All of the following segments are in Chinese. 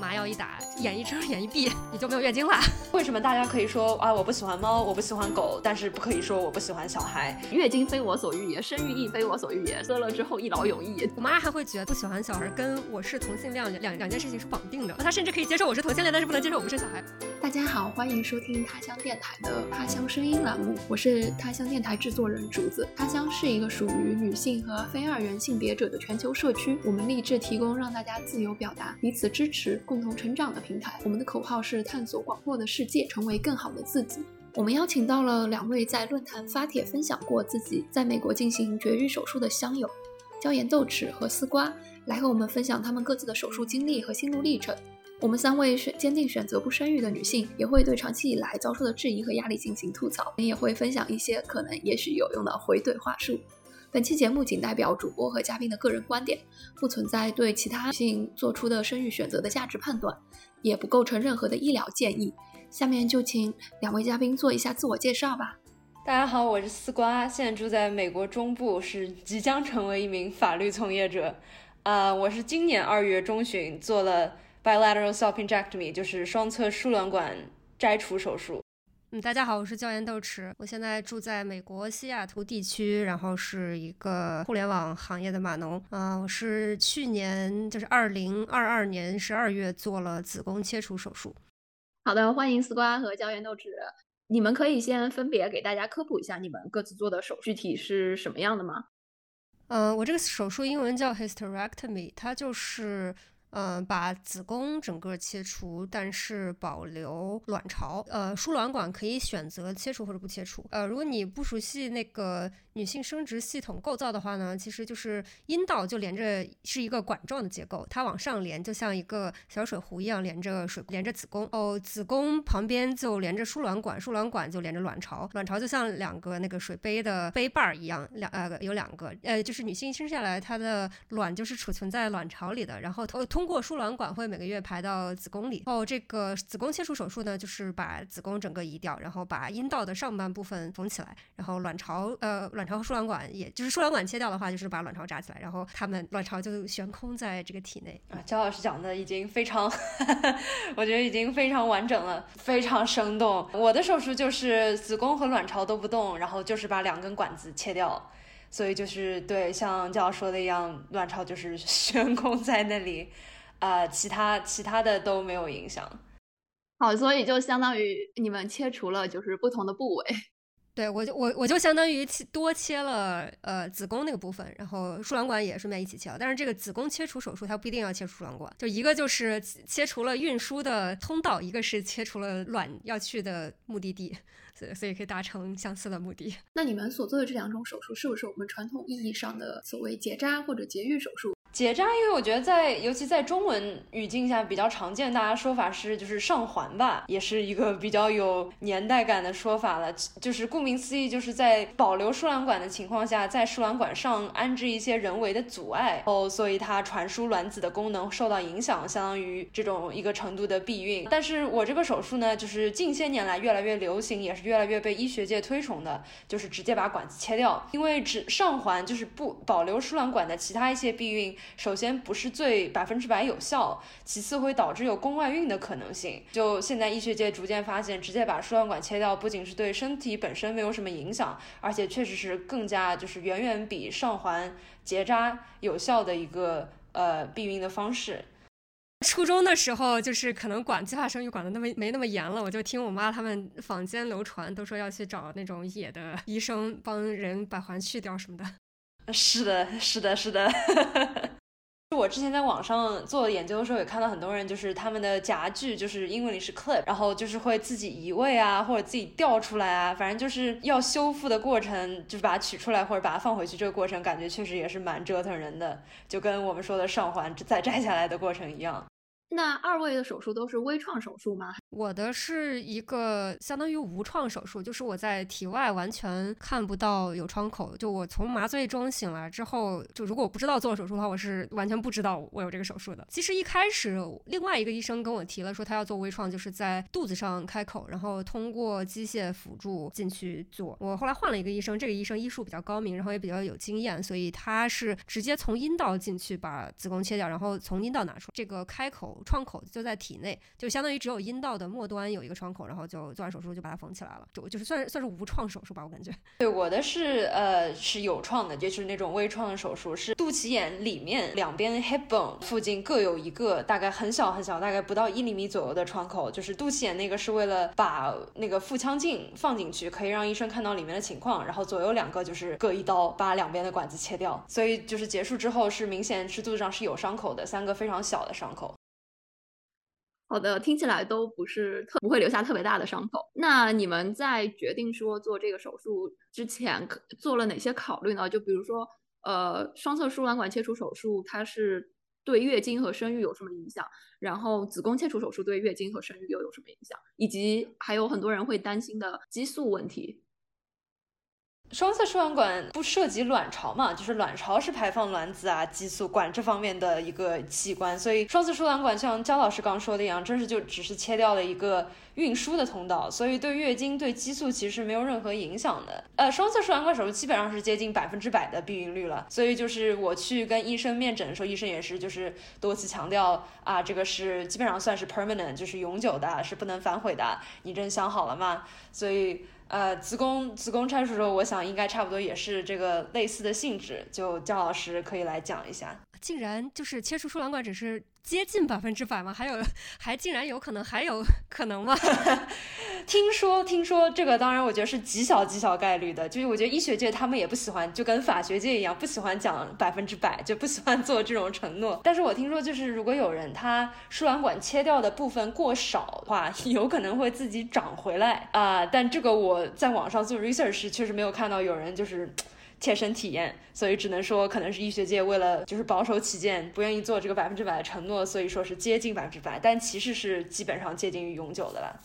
麻药一打，眼一睁眼一闭，你就没有月经了。为什么大家可以说啊我不喜欢猫，我不喜欢狗，但是不可以说我不喜欢小孩？月经非我所欲也，生育亦非我所欲也，喝了之后一劳永逸。我妈还会觉得不喜欢小孩跟我是同性恋两两件事情是绑定的，她甚至可以接受我是同性恋，但是不能接受我不是小孩。大家好，欢迎收听他乡电台的他乡声音栏目，我是他乡电台制作人竹子。他乡是一个属于女性和非二元性别者的全球社区，我们立志提供让大家自由表达、彼此支持、共同成长的平台。我们的口号是探索广阔的世界，成为更好的自己。我们邀请到了两位在论坛发帖分享过自己在美国进行绝育手术的乡友，椒盐豆豉和丝瓜，来和我们分享他们各自的手术经历和心路历程。我们三位选坚定选择不生育的女性，也会对长期以来遭受的质疑和压力进行吐槽，也会分享一些可能也许有用的回怼话术。本期节目仅代表主播和嘉宾的个人观点，不存在对其他性做出的生育选择的价值判断，也不构成任何的医疗建议。下面就请两位嘉宾做一下自我介绍吧。大家好，我是丝瓜，现在住在美国中部，是即将成为一名法律从业者。呃，我是今年二月中旬做了。Bilateral salpingectomy 就是双侧输卵管摘除手术。嗯，大家好，我是椒盐豆豉，我现在住在美国西雅图地区，然后是一个互联网行业的码农。啊，我是去年就是二零二二年十二月做了子宫切除手术。好的，欢迎丝瓜和椒盐豆豉，你们可以先分别给大家科普一下你们各自做的手具体是什么样的吗？嗯，我这个手术英文叫 hysterectomy，它就是。嗯，把子宫整个切除，但是保留卵巢。呃，输卵管可以选择切除或者不切除。呃，如果你不熟悉那个。女性生殖系统构造的话呢，其实就是阴道就连着是一个管状的结构，它往上连就像一个小水壶一样连着水连着子宫哦，子宫旁边就连着输卵管，输卵管就连着卵巢，卵巢就像两个那个水杯的杯瓣儿一样，两呃有两个呃就是女性生下来她的卵就是储存在卵巢里的，然后通通通过输卵管会每个月排到子宫里哦。这个子宫切除手术呢，就是把子宫整个移掉，然后把阴道的上半部分缝起来，然后卵巢呃。卵巢和输卵管，也就是输卵管切掉的话，就是把卵巢扎起来，然后他们卵巢就悬空在这个体内啊。焦老师讲的已经非常，我觉得已经非常完整了，非常生动。我的手术就是子宫和卵巢都不动，然后就是把两根管子切掉，所以就是对像焦老师说的一样，卵巢就是 悬空在那里，啊，其他其他的都没有影响。好，所以就相当于你们切除了就是不同的部位。对，我就我我就相当于切多切了呃子宫那个部分，然后输卵管也顺便一起切了。但是这个子宫切除手术它不一定要切除输卵管，就一个就是切除了运输的通道，一个是切除了卵要去的目的地，所以所以可以达成相似的目的。那你们所做的这两种手术是不是我们传统意义上的所谓结扎或者节育手术？结扎，因为我觉得在尤其在中文语境下比较常见，大家说法是就是上环吧，也是一个比较有年代感的说法了。就是顾名思义，就是在保留输卵管的情况下，在输卵管上安置一些人为的阻碍，哦，所以它传输卵子的功能受到影响，相当于这种一个程度的避孕。但是我这个手术呢，就是近些年来越来越流行，也是越来越被医学界推崇的，就是直接把管子切掉，因为只上环就是不保留输卵管的其他一些避孕。首先不是最百分之百有效，其次会导致有宫外孕的可能性。就现在医学界逐渐发现，直接把输卵管切掉，不仅是对身体本身没有什么影响，而且确实是更加就是远远比上环结扎有效的一个呃避孕的方式。初中的时候，就是可能管计划生育管的那么没那么严了，我就听我妈他们坊间流传，都说要去找那种野的医生帮人把环去掉什么的。是的，是的，是的。我之前在网上做研究的时候，也看到很多人，就是他们的夹具，就是英文里是 clip，然后就是会自己移位啊，或者自己掉出来啊，反正就是要修复的过程，就是把它取出来或者把它放回去，这个过程感觉确实也是蛮折腾人的，就跟我们说的上环再摘下来的过程一样。那二位的手术都是微创手术吗？我的是一个相当于无创手术，就是我在体外完全看不到有创口，就我从麻醉中醒来之后，就如果我不知道做手术的话，我是完全不知道我有这个手术的。其实一开始另外一个医生跟我提了说他要做微创，就是在肚子上开口，然后通过机械辅助进去做。我后来换了一个医生，这个医生医术比较高明，然后也比较有经验，所以他是直接从阴道进去把子宫切掉，然后从阴道拿出这个开口创口就在体内，就相当于只有阴道。的末端有一个创口，然后就做完手术就把它缝起来了，就就是算是算是无创手术吧，我感觉。对，我的是呃是有创的，就是那种微创的手术，是肚脐眼里面两边 hip bone 附近各有一个大概很小很小，大概不到一厘米左右的创口，就是肚脐眼那个是为了把那个腹腔镜放进去，可以让医生看到里面的情况，然后左右两个就是各一刀把两边的管子切掉，所以就是结束之后是明显是肚子上是有伤口的，三个非常小的伤口。好的，听起来都不是特不会留下特别大的伤口。那你们在决定说做这个手术之前，可做了哪些考虑呢？就比如说，呃，双侧输卵管切除手术，它是对月经和生育有什么影响？然后子宫切除手术对月经和生育又有什么影响？以及还有很多人会担心的激素问题。双侧输卵管不涉及卵巢嘛，就是卵巢是排放卵子啊、激素管这方面的一个器官，所以双侧输卵管像焦老师刚说的一样，真是就只是切掉了一个运输的通道，所以对月经、对激素其实是没有任何影响的。呃，双侧输卵管手术基本上是接近百分之百的避孕率了，所以就是我去跟医生面诊的时候，医生也是就是多次强调啊，这个是基本上算是 permanent，就是永久的，是不能反悔的。你真想好了吗？所以。呃，子宫子宫拆除时候，我想应该差不多也是这个类似的性质，就姜老师可以来讲一下。竟然就是切除输卵管只是。接近百分之百吗？还有，还竟然有可能还有可能吗？听说，听说这个，当然我觉得是极小极小概率的。就是我觉得医学界他们也不喜欢，就跟法学界一样，不喜欢讲百分之百，就不喜欢做这种承诺。但是我听说，就是如果有人他输卵管切掉的部分过少的话，有可能会自己长回来啊。但这个我在网上做 research 确实没有看到有人就是。切身体验，所以只能说可能是医学界为了就是保守起见，不愿意做这个百分之百的承诺，所以说是接近百分之百，但其实是基本上接近于永久的了。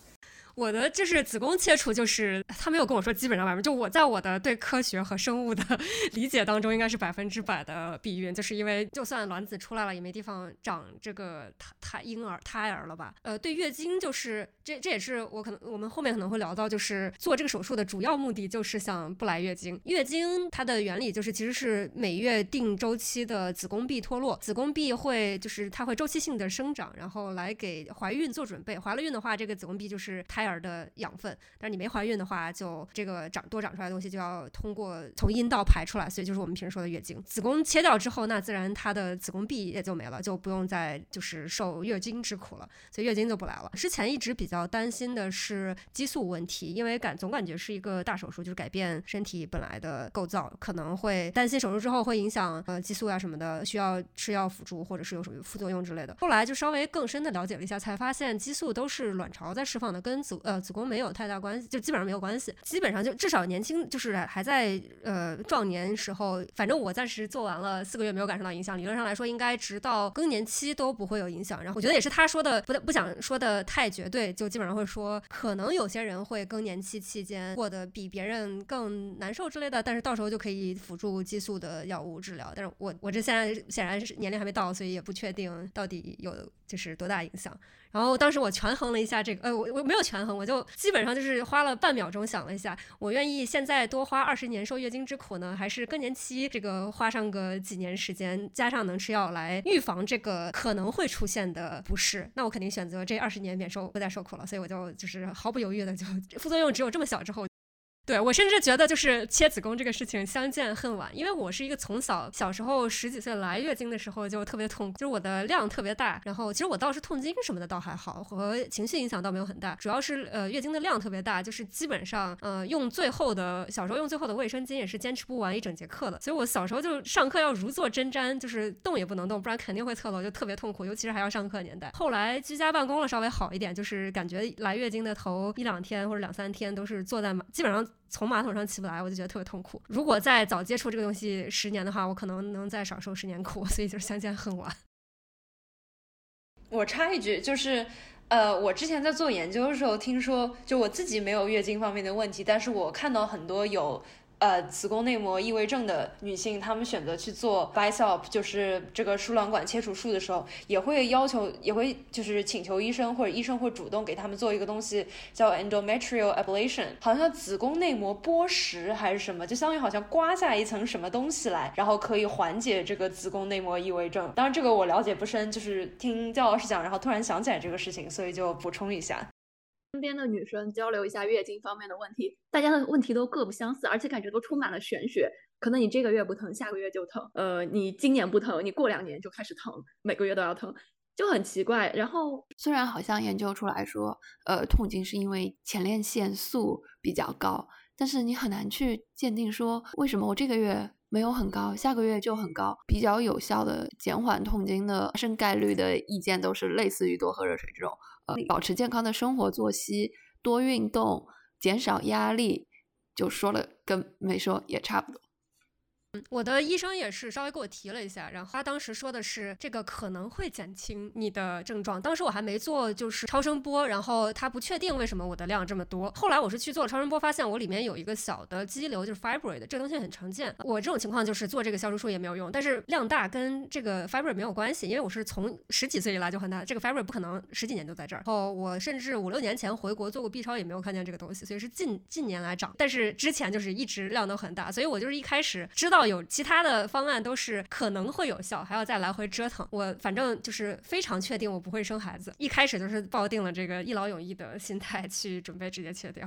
我的就是子宫切除，就是他没有跟我说基本上百分，就我在我的对科学和生物的 理解当中，应该是百分之百的避孕，就是因为就算卵子出来了，也没地方长这个胎胎婴儿胎儿了吧？呃，对月经就是这这也是我可能我们后面可能会聊到，就是做这个手术的主要目的就是想不来月经。月经它的原理就是其实是每月定周期的子宫壁脱落，子宫壁会就是它会周期性的生长，然后来给怀孕做准备。怀了孕的话，这个子宫壁就是胎。儿的养分，但是你没怀孕的话，就这个长多长出来的东西就要通过从阴道排出来，所以就是我们平时说的月经。子宫切掉之后，那自然它的子宫壁也就没了，就不用再就是受月经之苦了，所以月经就不来了。之前一直比较担心的是激素问题，因为感总感觉是一个大手术，就是改变身体本来的构造，可能会担心手术之后会影响呃激素啊什么的，需要吃药辅助或者是有什么副作用之类的。后来就稍微更深的了解了一下，才发现激素都是卵巢在释放的，跟子呃，子宫没有太大关系，就基本上没有关系。基本上就至少年轻，就是还在呃壮年时候，反正我暂时做完了四个月没有感受到影响。理论上来说，应该直到更年期都不会有影响。然后我觉得也是他说的，不不想说的太绝对，就基本上会说，可能有些人会更年期期间过得比别人更难受之类的，但是到时候就可以辅助激素的药物治疗。但是我我这现在显然是年龄还没到，所以也不确定到底有就是多大影响。然后当时我权衡了一下这个，呃，我我没有权衡，我就基本上就是花了半秒钟想了一下，我愿意现在多花二十年受月经之苦呢，还是更年期这个花上个几年时间，加上能吃药来预防这个可能会出现的不适，那我肯定选择这二十年免受不再受苦了。所以我就就是毫不犹豫的就副作用只有这么小之后。对我甚至觉得，就是切子宫这个事情相见恨晚，因为我是一个从小小时候十几岁来月经的时候就特别痛，就是我的量特别大，然后其实我倒是痛经什么的倒还好，和情绪影响倒没有很大，主要是呃月经的量特别大，就是基本上呃用最后的小时候用最后的卫生巾也是坚持不完一整节课的，所以我小时候就上课要如坐针毡，就是动也不能动，不然肯定会侧漏，就特别痛苦，尤其是还要上课年代。后来居家办公了稍微好一点，就是感觉来月经的头一两天或者两三天都是坐在马，基本上。从马桶上起不来，我就觉得特别痛苦。如果再早接触这个东西十年的话，我可能能再少受十年苦。所以就是相见恨晚。我插一句，就是。呃，我之前在做研究的时候，听说就我自己没有月经方面的问题，但是我看到很多有。呃，子宫内膜异位症的女性，她们选择去做 biop，就是这个输卵管切除术的时候，也会要求，也会就是请求医生或者医生会主动给他们做一个东西叫 endometrial ablation，好像子宫内膜剥蚀还是什么，就相当于好像刮下一层什么东西来，然后可以缓解这个子宫内膜异位症。当然这个我了解不深，就是听焦老师讲，然后突然想起来这个事情，所以就补充一下。身边的女生交流一下月经方面的问题，大家的问题都各不相似，而且感觉都充满了玄学。可能你这个月不疼，下个月就疼；呃，你今年不疼，你过两年就开始疼，每个月都要疼，就很奇怪。然后虽然好像研究出来说，呃，痛经是因为前列腺素比较高，但是你很难去鉴定说为什么我这个月没有很高，下个月就很高。比较有效的减缓痛经的发生概率的意见都是类似于多喝热水这种。呃，保持健康的生活作息，多运动，减少压力，就说了跟没说也差不多。我的医生也是稍微给我提了一下，然后他当时说的是这个可能会减轻你的症状。当时我还没做就是超声波，然后他不确定为什么我的量这么多。后来我是去做了超声波，发现我里面有一个小的肌瘤，就是 fibroid，这个东西很常见。我这种情况就是做这个消除术也没有用，但是量大跟这个 fibroid 没有关系，因为我是从十几岁以来就很大，这个 fibroid 不可能十几年就在这儿。后我甚至五六年前回国做过 B 超也没有看见这个东西，所以是近近年来长。但是之前就是一直量都很大，所以我就是一开始知道有其他的。方案都是可能会有效，还要再来回折腾。我反正就是非常确定我不会生孩子，一开始就是抱定了这个一劳永逸的心态去准备直接切掉。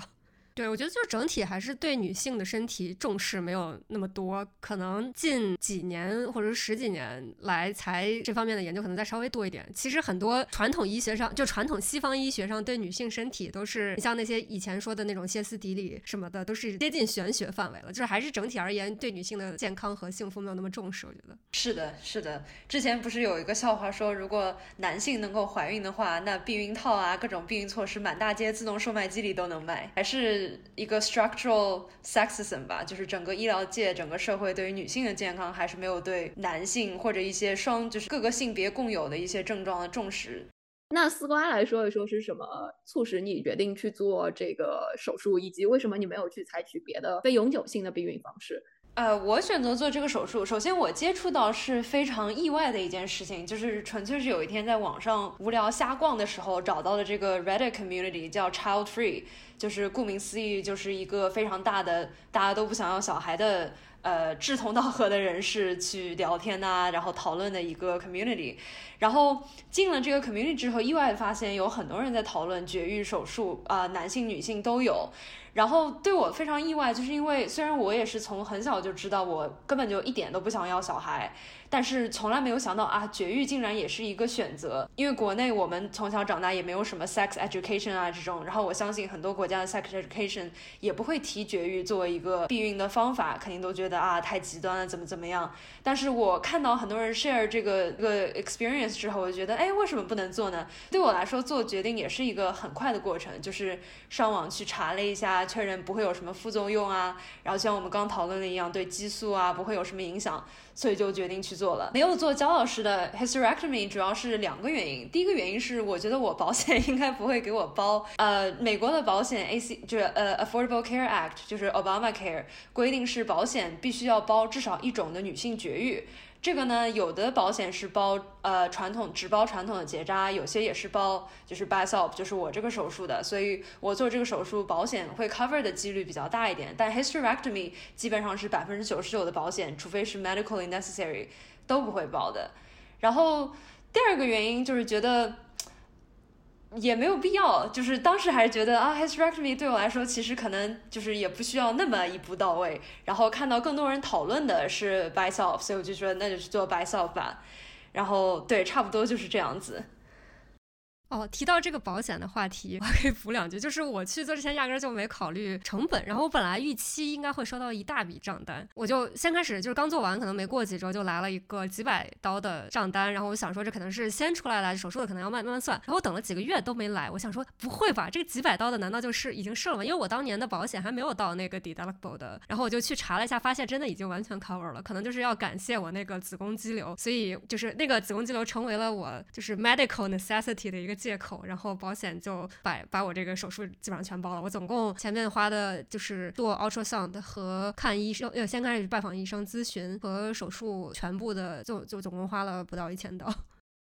对，我觉得就是整体还是对女性的身体重视没有那么多，可能近几年或者十几年来才这方面的研究可能再稍微多一点。其实很多传统医学上，就传统西方医学上对女性身体都是像那些以前说的那种歇斯底里什么的，都是接近玄学范围了。就是还是整体而言对女性的健康和幸福没有那么重视。我觉得是的，是的。之前不是有一个笑话说，如果男性能够怀孕的话，那避孕套啊，各种避孕措施满大街自动售卖机里都能卖，还是。一个 structural sexism 吧，就是整个医疗界、整个社会对于女性的健康还是没有对男性或者一些双就是各个性别共有的一些症状的重视。那丝瓜来说一说是什么促使你决定去做这个手术，以及为什么你没有去采取别的非永久性的避孕方式？呃，我选择做这个手术，首先我接触到是非常意外的一件事情，就是纯粹是有一天在网上无聊瞎逛的时候找到了这个 Reddit community，叫 Child Free，就是顾名思义就是一个非常大的大家都不想要小孩的呃志同道合的人士去聊天呐，然后讨论的一个 community。然后进了这个 community 之后，意外发现有很多人在讨论绝育手术啊，男性女性都有。然后对我非常意外，就是因为虽然我也是从很小就知道我根本就一点都不想要小孩。但是从来没有想到啊，绝育竟然也是一个选择。因为国内我们从小长大也没有什么 sex education 啊这种，然后我相信很多国家的 sex education 也不会提绝育作为一个避孕的方法，肯定都觉得啊太极端了，怎么怎么样。但是我看到很多人 share 这个这个 experience 之后，我就觉得，哎，为什么不能做呢？对我来说，做决定也是一个很快的过程，就是上网去查了一下，确认不会有什么副作用啊，然后像我们刚讨论的一样，对激素啊不会有什么影响。所以就决定去做了。没有做焦老师的 hysterectomy，主要是两个原因。第一个原因是，我觉得我保险应该不会给我包。呃，美国的保险 AC 就是呃 Affordable Care Act，就是 Obamacare 规定是保险必须要包至少一种的女性绝育。这个呢，有的保险是包呃传统只包传统的结扎，有些也是包就是 biop，就是我这个手术的，所以我做这个手术保险会 cover 的几率比较大一点。但 hysterectomy 基本上是百分之九十九的保险，除非是 medically necessary 都不会包的。然后第二个原因就是觉得。也没有必要，就是当时还是觉得啊，hysterectomy 对我来说其实可能就是也不需要那么一步到位。然后看到更多人讨论的是 b y s o f 所以我就说那就去做 b y s o f 吧。然后对，差不多就是这样子。哦，提到这个保险的话题，我可以补两句。就是我去做之前，压根儿就没考虑成本。然后我本来预期应该会收到一大笔账单，我就先开始就是刚做完，可能没过几周就来了一个几百刀的账单。然后我想说这可能是先出来了，手术的可能要慢慢算。然后我等了几个月都没来，我想说不会吧，这个几百刀的难道就是已经是了吗？因为我当年的保险还没有到那个 deductible 的。然后我就去查了一下，发现真的已经完全 cover 了。可能就是要感谢我那个子宫肌瘤，所以就是那个子宫肌瘤成为了我就是 medical necessity 的一个。借口，然后保险就把把我这个手术基本上全包了。我总共前面花的就是做 ultrasound 和看医生，呃，先开始拜访医生咨询和手术全部的，就就总共花了不到一千刀。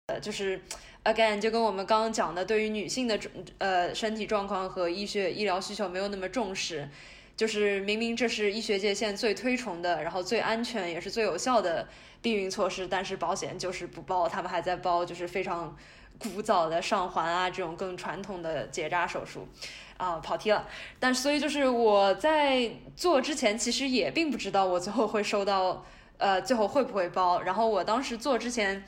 呃，就是 again 就跟我们刚刚讲的，对于女性的呃身体状况和医学医疗需求没有那么重视。就是明明这是医学界现在最推崇的，然后最安全也是最有效的避孕措施，但是保险就是不包，他们还在包就是非常古早的上环啊这种更传统的结扎手术，啊跑题了。但所以就是我在做之前其实也并不知道我最后会收到，呃最后会不会包。然后我当时做之前。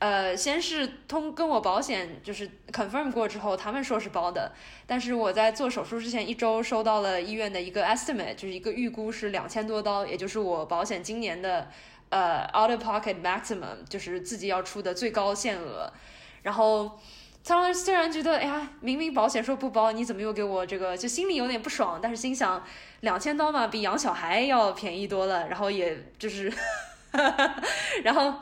呃，先是通跟我保险就是 confirm 过之后，他们说是包的，但是我在做手术之前一周收到了医院的一个 estimate，就是一个预估是两千多刀，也就是我保险今年的呃 out of pocket maximum，就是自己要出的最高限额。然后他们虽然觉得，哎呀，明明保险说不包，你怎么又给我这个？就心里有点不爽，但是心想两千刀嘛，比养小孩要便宜多了，然后也就是，然后。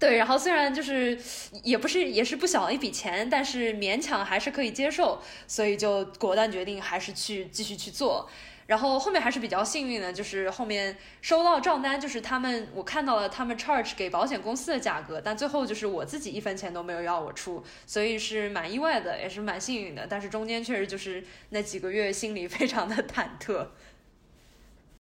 对，然后虽然就是也不是也是不小一笔钱，但是勉强还是可以接受，所以就果断决定还是去继续去做。然后后面还是比较幸运的，就是后面收到账单，就是他们我看到了他们 charge 给保险公司的价格，但最后就是我自己一分钱都没有要我出，所以是蛮意外的，也是蛮幸运的。但是中间确实就是那几个月心里非常的忐忑。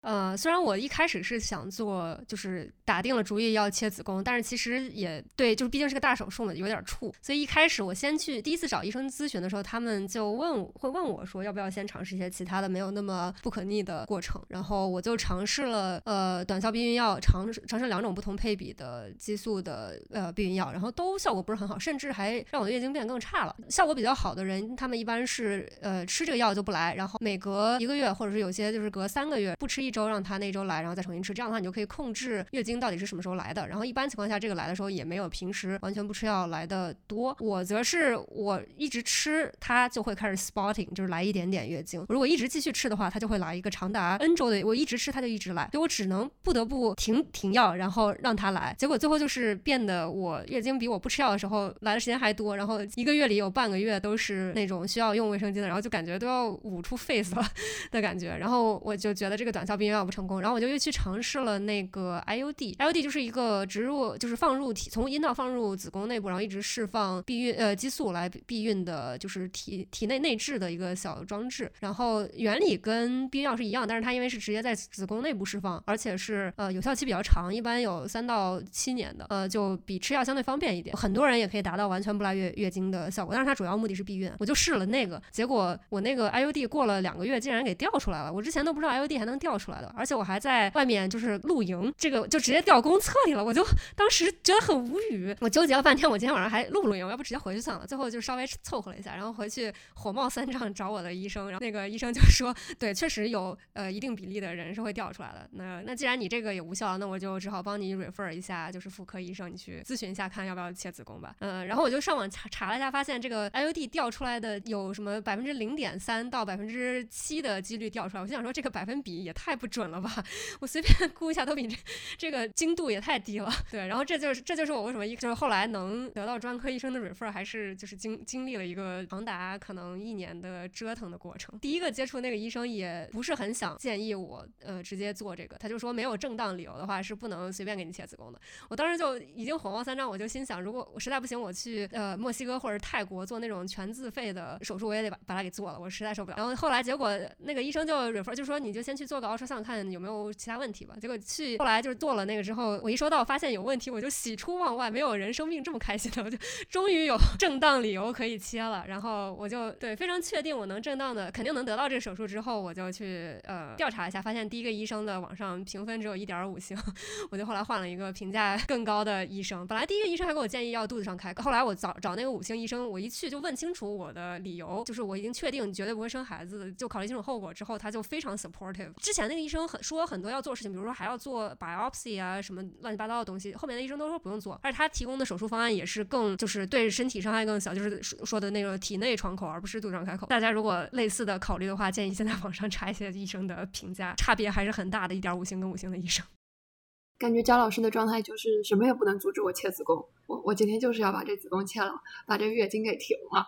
呃，虽然我一开始是想做，就是打定了主意要切子宫，但是其实也对，就是毕竟是个大手术嘛，有点怵。所以一开始我先去第一次找医生咨询的时候，他们就问会问我说，要不要先尝试一些其他的没有那么不可逆的过程。然后我就尝试了呃短效避孕药，尝试尝试两种不同配比的激素的呃避孕药，然后都效果不是很好，甚至还让我的月经变更差了。效果比较好的人，他们一般是呃吃这个药就不来，然后每隔一个月或者是有些就是隔三个月不吃一一。周让他那周来，然后再重新吃，这样的话你就可以控制月经到底是什么时候来的。然后一般情况下，这个来的时候也没有平时完全不吃药来的多。我则是我一直吃，它就会开始 spotting，就是来一点点月经。如果一直继续吃的话，它就会来一个长达 n 周的。我一直吃，它就一直来，所以我只能不得不停停药，然后让它来。结果最后就是变得我月经比我不吃药的时候来的时间还多，然后一个月里有半个月都是那种需要用卫生巾的，然后就感觉都要捂出 face 了 的感觉。然后我就觉得这个短效避孕药不成功，然后我就又去尝试了那个 IUD，IUD 就是一个植入，就是放入体从阴道放入子宫内部，然后一直释放避孕呃激素来避孕的，就是体体内内置的一个小装置。然后原理跟避孕药是一样，但是它因为是直接在子宫内部释放，而且是呃有效期比较长，一般有三到七年的，呃就比吃药相对方便一点。很多人也可以达到完全不来月月经的效果，但是它主要目的是避孕。我就试了那个，结果我那个 IUD 过了两个月竟然给掉出来了，我之前都不知道 IUD 还能掉出出来的，而且我还在外面就是露营，这个就直接掉公厕里了，我就 当时觉得很无语，我纠结了半天，我今天晚上还露不露营？我要不直接回去算了。最后就稍微凑合了一下，然后回去火冒三丈找我的医生，然后那个医生就说，对，确实有呃一定比例的人是会掉出来的。那那既然你这个也无效，那我就只好帮你 refer 一下，就是妇科医生，你去咨询一下看要不要切子宫吧。嗯，然后我就上网查查了一下，发现这个 IUD 掉出来的有什么百分之零点三到百分之七的几率掉出来，我就想说这个百分比也太不准了吧。我随便 估一下，都比这这个精度也太低了。对，然后这就是这就是我为什么一就是后来能得到专科医生的 refer，还是就是经经历了一个长达可能一年的折腾的过程。第一个接触那个医生也不是很想建议我呃直接做这个，他就说没有正当理由的话是不能随便给你切子宫的。我当时就已经火冒三丈，我就心想，如果我实在不行，我去呃墨西哥或者泰国做那种全自费的手术，我也得把把它给做了，我实在受不了。然后后来结果那个医生就 refer 就说你就先去做个想看有没有其他问题吧，结果去后来就是做了那个之后，我一收到发现有问题，我就喜出望外，没有人生病这么开心的，我就终于有正当理由可以切了。然后我就对非常确定我能正当的，肯定能得到这个手术之后，我就去呃调查一下，发现第一个医生的网上评分只有一点五星，我就后来换了一个评价更高的医生。本来第一个医生还给我建议要肚子上开，后来我找找那个五星医生，我一去就问清楚我的理由，就是我已经确定绝对不会生孩子，就考虑清楚后果之后，他就非常 supportive。之前那医生很说很多要做事情，比如说还要做 biopsy 啊，什么乱七八糟的东西。后面的医生都说不用做，而且他提供的手术方案也是更就是对身体伤害更小，就是说的那个体内窗口，而不是肚上开口。大家如果类似的考虑的话，建议先在网上查一些医生的评价，差别还是很大的，一点五星跟五星的医生。感觉焦老师的状态就是什么也不能阻止我切子宫，我我今天就是要把这子宫切了，把这月经给停了。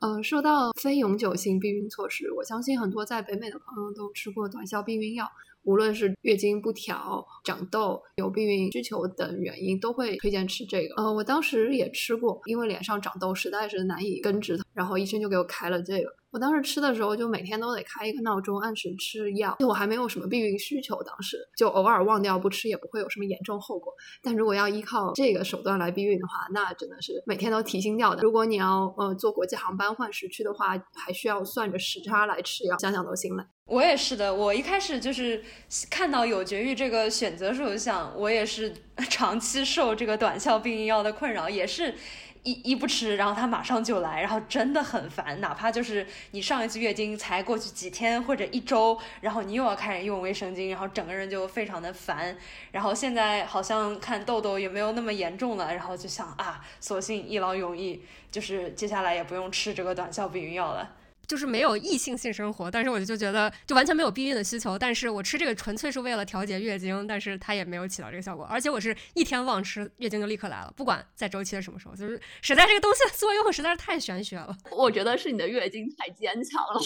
嗯，说到非永久性避孕措施，我相信很多在北美的朋友都吃过短效避孕药。无论是月经不调、长痘、有避孕需求等原因，都会推荐吃这个。呃，我当时也吃过，因为脸上长痘实在是难以根治，然后医生就给我开了这个。我当时吃的时候，就每天都得开一个闹钟，按时吃药。我还没有什么避孕需求，当时就偶尔忘掉不吃，也不会有什么严重后果。但如果要依靠这个手段来避孕的话，那真的是每天都提心吊胆。如果你要呃坐国际航班换时区的话，还需要算着时差来吃药，想想都心累。我也是的，我一开始就是看到有绝育这个选择时候，想我也是 长期受这个短效避孕药的困扰，也是一一不吃，然后它马上就来，然后真的很烦。哪怕就是你上一次月经才过去几天或者一周，然后你又要开始用卫生巾，然后整个人就非常的烦。然后现在好像看痘痘也没有那么严重了，然后就想啊，索性一劳永逸，就是接下来也不用吃这个短效避孕药了。就是没有异性性生活，但是我就觉得就完全没有避孕的需求。但是我吃这个纯粹是为了调节月经，但是它也没有起到这个效果。而且我是一天忘吃，月经就立刻来了，不管在周期的什么时候。就是实在这个东西的作用实在是太玄学了。我觉得是你的月经太坚强了。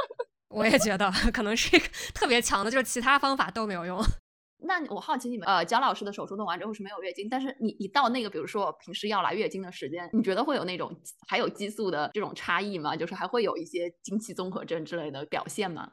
我也觉得可能是一个特别强的，就是其他方法都没有用。那我好奇你们，呃，蒋老师的手术弄完之后是没有月经，但是你一到那个，比如说平时要来月经的时间，你觉得会有那种还有激素的这种差异吗？就是还会有一些经期综合症之类的表现吗？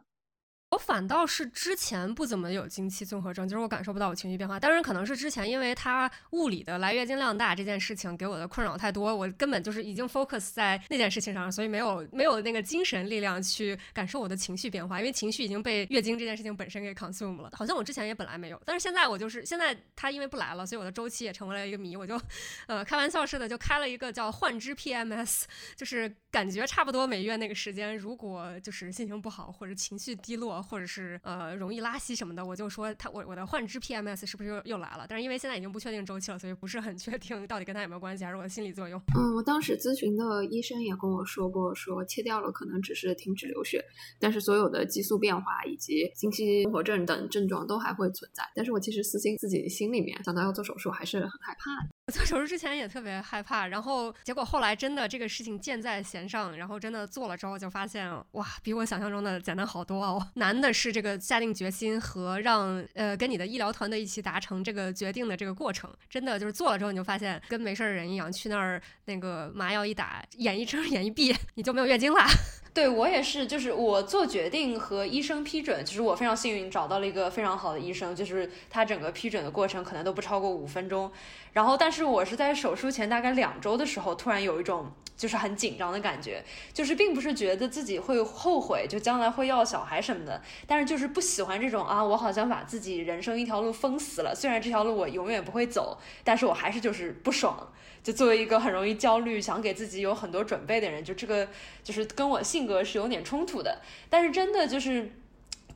我反倒是之前不怎么有经期综合症，就是我感受不到我情绪变化。当然可能是之前因为它物理的来月经量大这件事情给我的困扰太多，我根本就是已经 focus 在那件事情上，所以没有没有那个精神力量去感受我的情绪变化，因为情绪已经被月经这件事情本身给 consume 了。好像我之前也本来没有，但是现在我就是现在它因为不来了，所以我的周期也成为了一个谜。我就呃开玩笑似的就开了一个叫幻之 PMS，就是感觉差不多每月那个时间，如果就是心情不好或者情绪低落。或者是呃容易拉稀什么的，我就说他我我的幻肢 PMS 是不是又又来了？但是因为现在已经不确定周期了，所以不是很确定到底跟他有没有关系，还是我的心理作用。嗯，我当时咨询的医生也跟我说过，说切掉了可能只是停止流血，但是所有的激素变化以及经期综合症等症状都还会存在。但是我其实私心自己心里面想到要做手术，还是很害怕的。做手术之前也特别害怕，然后结果后来真的这个事情箭在弦上，然后真的做了之后就发现，哇，比我想象中的简单好多哦。难的是这个下定决心和让呃跟你的医疗团队一起达成这个决定的这个过程，真的就是做了之后你就发现跟没事儿人一样，去那儿那个麻药一打，眼一睁眼一闭，你就没有月经了。对我也是，就是我做决定和医生批准，其实我非常幸运找到了一个非常好的医生，就是他整个批准的过程可能都不超过五分钟。然后，但是我是在手术前大概两周的时候，突然有一种就是很紧张的感觉，就是并不是觉得自己会后悔，就将来会要小孩什么的，但是就是不喜欢这种啊，我好像把自己人生一条路封死了，虽然这条路我永远不会走，但是我还是就是不爽。就作为一个很容易焦虑、想给自己有很多准备的人，就这个就是跟我性格是有点冲突的。但是真的就是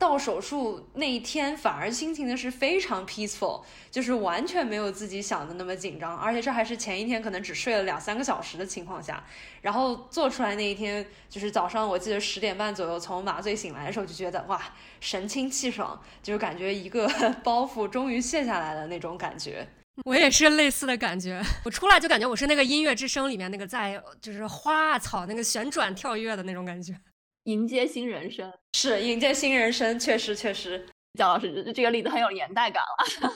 到手术那一天，反而心情的是非常 peaceful，就是完全没有自己想的那么紧张。而且这还是前一天可能只睡了两三个小时的情况下，然后做出来那一天，就是早上我记得十点半左右从麻醉醒来的时候，就觉得哇，神清气爽，就是感觉一个 包袱终于卸下来了那种感觉。我也是类似的感觉，我出来就感觉我是那个音乐之声里面那个在就是花草那个旋转跳跃的那种感觉，迎接新人生是迎接新人生，确实确实，蒋老师这这个例子很有年代感了。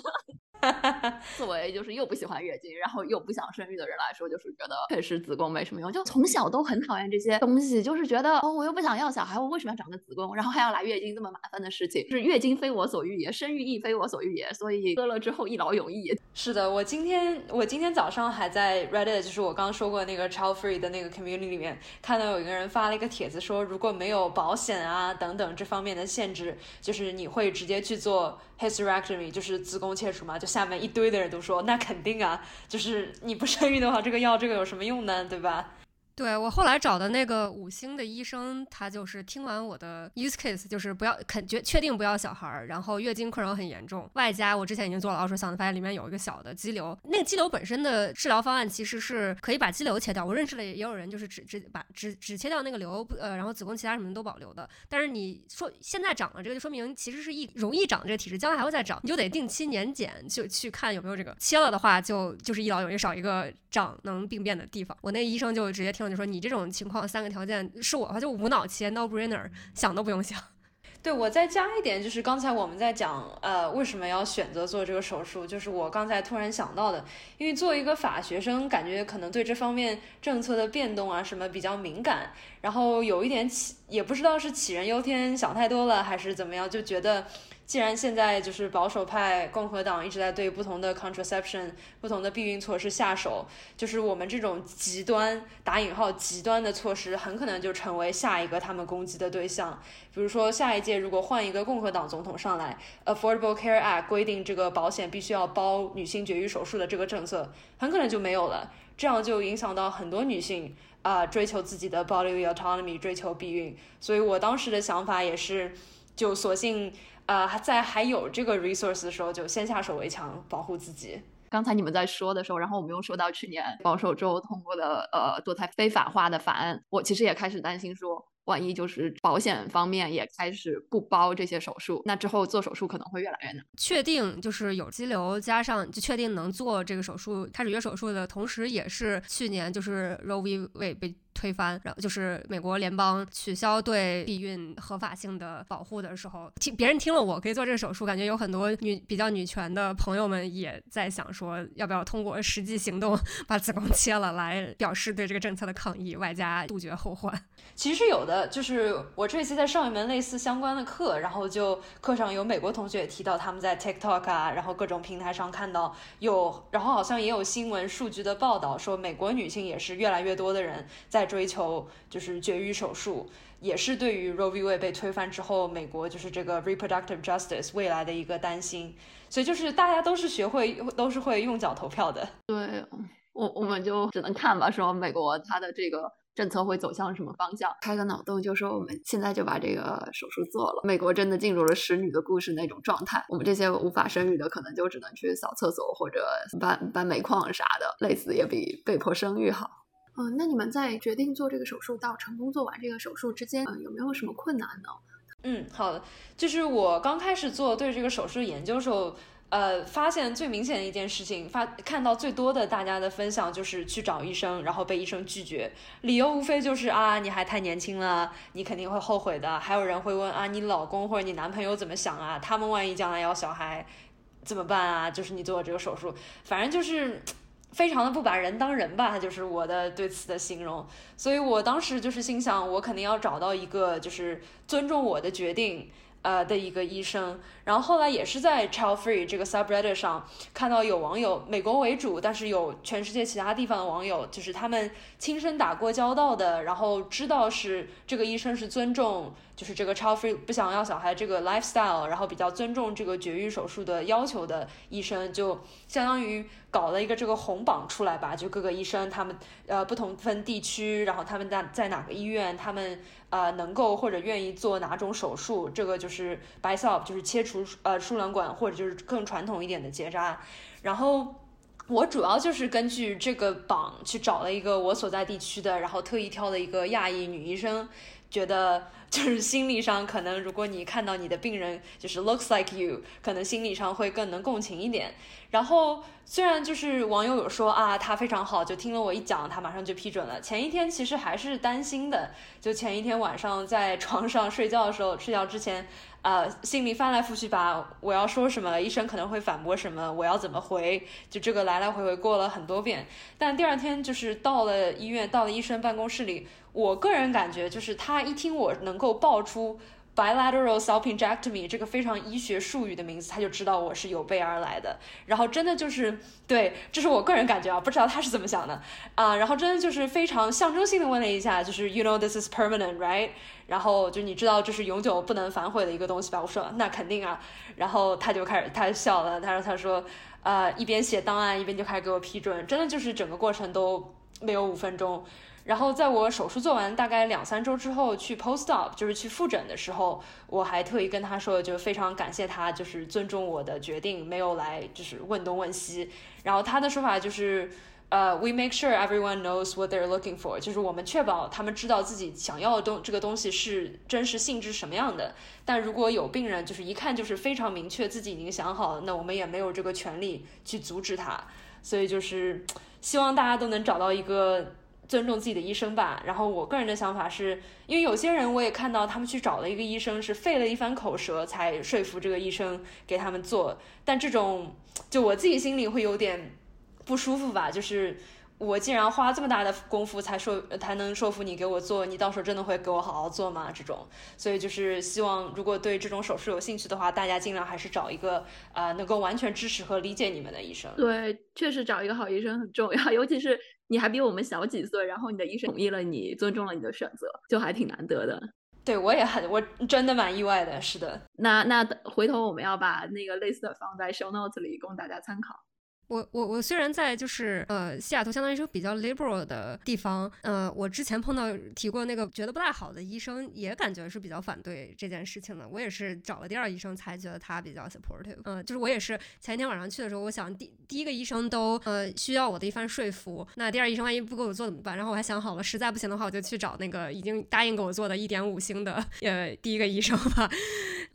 作为就是又不喜欢月经，然后又不想生育的人来说，就是觉得确实子宫没什么用。就从小都很讨厌这些东西，就是觉得哦，我又不想要小孩，我为什么要长个子宫，然后还要来月经这么麻烦的事情？就是月经非我所欲也，生育亦非我所欲也，所以割了之后一劳永逸。是的，我今天我今天早上还在 Reddit，就是我刚刚说过那个 Child Free 的那个 community 里面，看到有一个人发了一个帖子，说如果没有保险啊等等这方面的限制，就是你会直接去做 hysterectomy，就是子宫切除嘛？就下面一堆的人都说那肯定啊，就是你不生育的话，这个药这个有什么用呢？对吧？对我后来找的那个五星的医生，他就是听完我的 use case，就是不要肯决确定不要小孩儿，然后月经困扰很严重，外加我之前已经做了老鼠想发现里面有一个小的肌瘤，那个肌瘤本身的治疗方案其实是可以把肌瘤切掉。我认识了也有人就是只只把只只切掉那个瘤，呃，然后子宫其他什么都保留的。但是你说现在长了这个，就说明其实是易容易长这个体质，将来还会再长，你就得定期年检，就去看有没有这个。切了的话，就就是一劳永逸，少一个长能病变的地方。我那医生就直接听就说你这种情。况三个条件是我的话就无脑切 no brainer 想都不用想。对我再加一点，就是刚才我们在讲，呃，为什么要选择做这个手术？就是我刚才突然想到的，因为作为一个法学生，感觉可能对这方面政策的变动啊什么比较敏感，然后有一点起，也不知道是杞人忧天想太多了，还是怎么样，就觉得。既然现在就是保守派共和党一直在对不同的 contraception、不同的避孕措施下手，就是我们这种极端打引号极端的措施，很可能就成为下一个他们攻击的对象。比如说下一届如果换一个共和党总统上来，Affordable Care Act 规定这个保险必须要包女性绝育手术的这个政策，很可能就没有了。这样就影响到很多女性啊，追求自己的 bodily autonomy，追求避孕。所以我当时的想法也是，就索性。呃，在还有这个 resource 的时候，就先下手为强，保护自己。刚才你们在说的时候，然后我们又说到去年保守州通过的呃堕胎非法化的法案，我其实也开始担心说，万一就是保险方面也开始不包这些手术，那之后做手术可能会越来越难。确定就是有肌瘤，加上就确定能做这个手术，开始约手术的同时，也是去年就是 Roe v. Wade 被。推翻，然后就是美国联邦取消对避孕合法性的保护的时候，听别人听了我可以做这个手术，感觉有很多女比较女权的朋友们也在想说，要不要通过实际行动把子宫切了，来表示对这个政策的抗议，外加杜绝后患。其实有的，就是我这次在上一门类似相关的课，然后就课上有美国同学也提到他们在 TikTok 啊，然后各种平台上看到有，然后好像也有新闻数据的报道说，美国女性也是越来越多的人在。追求就是绝育手术，也是对于 Roe v. Wade 被推翻之后，美国就是这个 reproductive justice 未来的一个担心。所以就是大家都是学会，都是会用脚投票的。对我，我们就只能看吧，说美国它的这个政策会走向什么方向。开个脑洞，就说我们现在就把这个手术做了，美国真的进入了使女的故事那种状态。我们这些无法生育的，可能就只能去扫厕所或者搬搬煤矿啥的，累死也比被迫生育好。嗯，那你们在决定做这个手术到成功做完这个手术之间，嗯，有没有什么困难呢？嗯，好的，就是我刚开始做对这个手术研究时候，呃，发现最明显的一件事情，发看到最多的大家的分享就是去找医生，然后被医生拒绝，理由无非就是啊，你还太年轻了，你肯定会后悔的。还有人会问啊，你老公或者你男朋友怎么想啊？他们万一将来要小孩怎么办啊？就是你做这个手术，反正就是。非常的不把人当人吧，就是我的对此的形容。所以我当时就是心想，我肯定要找到一个就是尊重我的决定。呃的一个医生，然后后来也是在 Child Free 这个 subreddit 上看到有网友，美国为主，但是有全世界其他地方的网友，就是他们亲身打过交道的，然后知道是这个医生是尊重，就是这个 Child Free 不想要小孩这个 lifestyle，然后比较尊重这个绝育手术的要求的医生，就相当于搞了一个这个红榜出来吧，就各个医生他们呃不同分地区，然后他们在在哪个医院，他们。呃，能够或者愿意做哪种手术，这个就是 bisop，就是切除呃输卵管或者就是更传统一点的结扎。然后我主要就是根据这个榜去找了一个我所在地区的，然后特意挑了一个亚裔女医生，觉得就是心理上可能如果你看到你的病人就是 looks like you，可能心理上会更能共情一点。然后虽然就是网友有说啊，他非常好，就听了我一讲，他马上就批准了。前一天其实还是担心的，就前一天晚上在床上睡觉的时候，睡觉之前，呃，心里翻来覆去吧我要说什么，医生可能会反驳什么，我要怎么回，就这个来来回回过了很多遍。但第二天就是到了医院，到了医生办公室里，我个人感觉就是他一听我能够爆出。Bilateral salpingectomy 这个非常医学术语的名字，他就知道我是有备而来的。然后真的就是对，这是我个人感觉啊，不知道他是怎么想的啊。然后真的就是非常象征性的问了一下，就是 You know this is permanent, right？然后就你知道这是永久不能反悔的一个东西吧？我说那肯定啊。然后他就开始他笑了，他说他说呃一边写档案一边就开始给我批准，真的就是整个过程都没有五分钟。然后在我手术做完大概两三周之后去 post op，就是去复诊的时候，我还特意跟他说，就非常感谢他，就是尊重我的决定，没有来就是问东问西。然后他的说法就是，呃，we make sure everyone knows what they're looking for，就是我们确保他们知道自己想要的东这个东西是真实性质什么样的。但如果有病人就是一看就是非常明确自己已经想好了，那我们也没有这个权利去阻止他。所以就是希望大家都能找到一个。尊重自己的医生吧。然后我个人的想法是，因为有些人我也看到他们去找了一个医生，是费了一番口舌才说服这个医生给他们做。但这种就我自己心里会有点不舒服吧。就是我竟然花这么大的功夫才说才能说服你给我做，你到时候真的会给我好好做吗？这种，所以就是希望如果对这种手术有兴趣的话，大家尽量还是找一个呃能够完全支持和理解你们的医生。对，确实找一个好医生很重要，尤其是。你还比我们小几岁，然后你的医生同意了你，尊重了你的选择，就还挺难得的。对我也很，我真的蛮意外的。是的，那那回头我们要把那个类似的放在 show notes 里供大家参考。我我我虽然在就是呃西雅图相当于是比较 liberal 的地方，呃，我之前碰到提过那个觉得不太好的医生，也感觉是比较反对这件事情的。我也是找了第二医生才觉得他比较 supportive。嗯，就是我也是前一天晚上去的时候，我想第第一个医生都呃需要我的一番说服，那第二医生万一不给我做怎么办？然后我还想好了，实在不行的话，我就去找那个已经答应给我做的一点五星的呃第一个医生吧。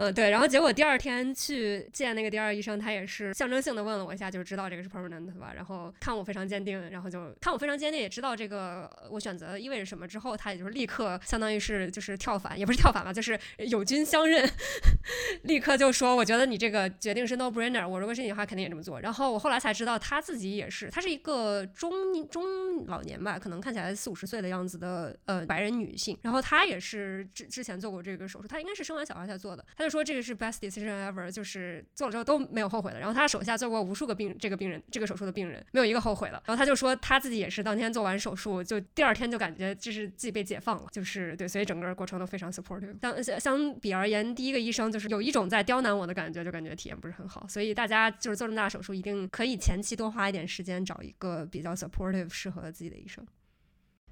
嗯，对。然后结果第二天去见那个第二医生，他也是象征性的问了我一下，就知道这个。是 permanent 吧，然后看我非常坚定，然后就看我非常坚定，也知道这个我选择意味着什么之后，他也就是立刻相当于是就是跳反，也不是跳反吧，就是友军相认，立刻就说我觉得你这个决定是 no brainer，我如果是你的话肯定也这么做。然后我后来才知道他自己也是，她是一个中中老年吧，可能看起来四五十岁的样子的呃白人女性，然后她也是之之前做过这个手术，她应该是生完小孩才做的，她就说这个是 best decision ever，就是做了之后都没有后悔的。然后他手下做过无数个病这个病人。这个手术的病人没有一个后悔的，然后他就说他自己也是当天做完手术，就第二天就感觉就是自己被解放了，就是对，所以整个过程都非常 supportive。相相比而言，第一个医生就是有一种在刁难我的感觉，就感觉体验不是很好。所以大家就是做这么大手术，一定可以前期多花一点时间找一个比较 supportive、适合自己的医生。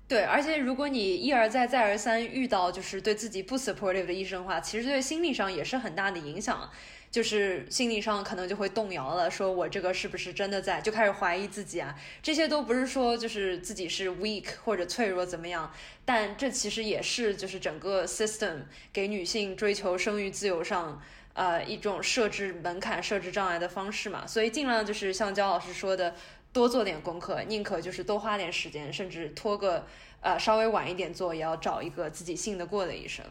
对，而且如果你一而再、再而三遇到就是对自己不 supportive 的医生的话，其实对心理上也是很大的影响。就是心理上可能就会动摇了，说我这个是不是真的在，就开始怀疑自己啊。这些都不是说就是自己是 weak 或者脆弱怎么样，但这其实也是就是整个 system 给女性追求生育自由上呃一种设置门槛、设置障碍的方式嘛。所以尽量就是像焦老师说的，多做点功课，宁可就是多花点时间，甚至拖个呃稍微晚一点做，也要找一个自己信得过的医生。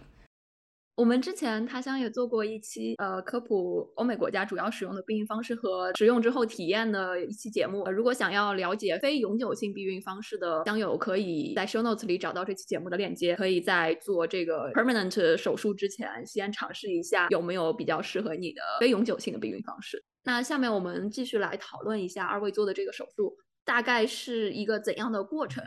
我们之前他乡也做过一期，呃，科普欧美国家主要使用的避孕方式和使用之后体验的一期节目。如果想要了解非永久性避孕方式的乡友，可以在 show notes 里找到这期节目的链接。可以在做这个 permanent 手术之前，先尝试一下有没有比较适合你的非永久性的避孕方式。那下面我们继续来讨论一下二位做的这个手术大概是一个怎样的过程。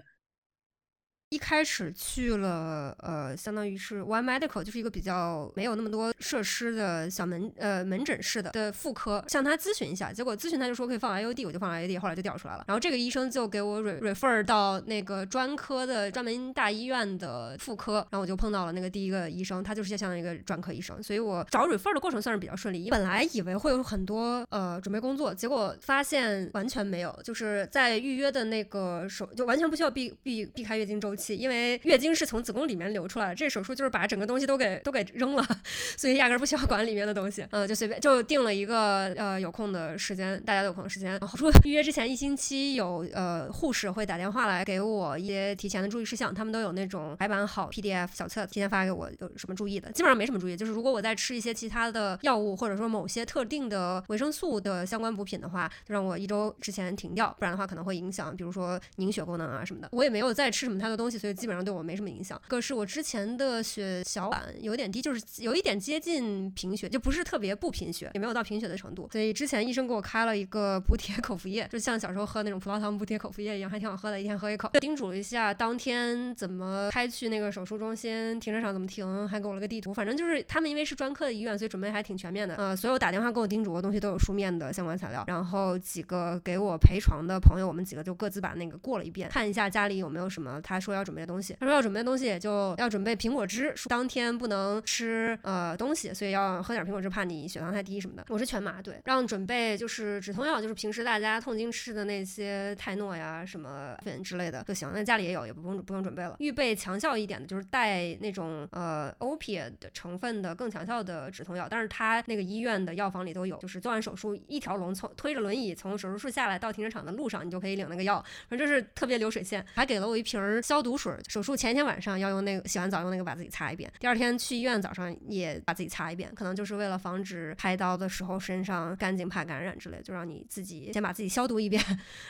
一开始去了，呃，相当于是 One Medical，就是一个比较没有那么多设施的小门，呃，门诊式的的妇科，向他咨询一下，结果咨询他就说可以放 IUD，我就放 IUD，后来就掉出来了。然后这个医生就给我 refer 到那个专科的专门大医院的妇科，然后我就碰到了那个第一个医生，他就是相当于一个专科医生，所以我找 refer 的过程算是比较顺利。本来以为会有很多呃准备工作，结果发现完全没有，就是在预约的那个手就完全不需要避避避开月经周期。因为月经是从子宫里面流出来的，这手术就是把整个东西都给都给扔了，所以压根不需要管里面的东西，嗯，就随便就定了一个呃有空的时间，大家都有空的时间。然后说预约之前一星期有呃护士会打电话来给我一些提前的注意事项，他们都有那种排版好 PDF 小册，提前发给我有什么注意的，基本上没什么注意，就是如果我在吃一些其他的药物或者说某些特定的维生素的相关补品的话，就让我一周之前停掉，不然的话可能会影响，比如说凝血功能啊什么的。我也没有再吃什么太多东西。所以基本上对我没什么影响。可是我之前的血小板有点低，就是有一点接近贫血，就不是特别不贫血，也没有到贫血的程度。所以之前医生给我开了一个补铁口服液，就像小时候喝那种葡萄糖补铁口服液一样，还挺好喝的，一天喝一口。叮嘱了一下当天怎么开去那个手术中心，停车场怎么停，还给我了个地图。反正就是他们因为是专科的医院，所以准备还挺全面的。呃，所有打电话给我叮嘱的东西都有书面的相关材料。然后几个给我陪床的朋友，我们几个就各自把那个过了一遍，看一下家里有没有什么他说要。要准备的东西。他说要准备的东西也就要准备苹果汁，当天不能吃呃东西，所以要喝点苹果汁，怕你血糖太低什么的。我是全麻，对，让准备就是止痛药，就是平时大家痛经吃的那些泰诺呀、什么粉之类的就行。那家里也有，也不用不用准备了。预备强效一点的，就是带那种呃 opi 的成分的更强效的止痛药，但是他那个医院的药房里都有，就是做完手术一条龙，从推着轮椅从手术室下来到停车场的路上，你就可以领那个药。反正就是特别流水线，还给了我一瓶消消毒水。手术前一天晚上要用那个，洗完澡用那个把自己擦一遍。第二天去医院早上也把自己擦一遍，可能就是为了防止开刀的时候身上干净怕感染之类，就让你自己先把自己消毒一遍。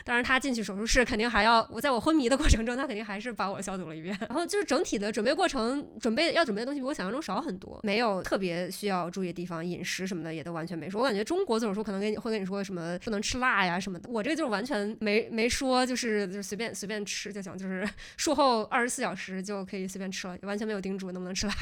当然他进去手术室肯定还要，我在我昏迷的过程中，他肯定还是把我消毒了一遍。然后就是整体的准备过程，准备要准备的东西比我想象中少很多，没有特别需要注意的地方，饮食什么的也都完全没说。我感觉中国做手术可能跟你会跟你说什么不能吃辣呀什么的，我这个就是完全没没说，就是就是随便随便吃就行，就是术后后二十四小时就可以随便吃了，完全没有叮嘱能不能吃辣。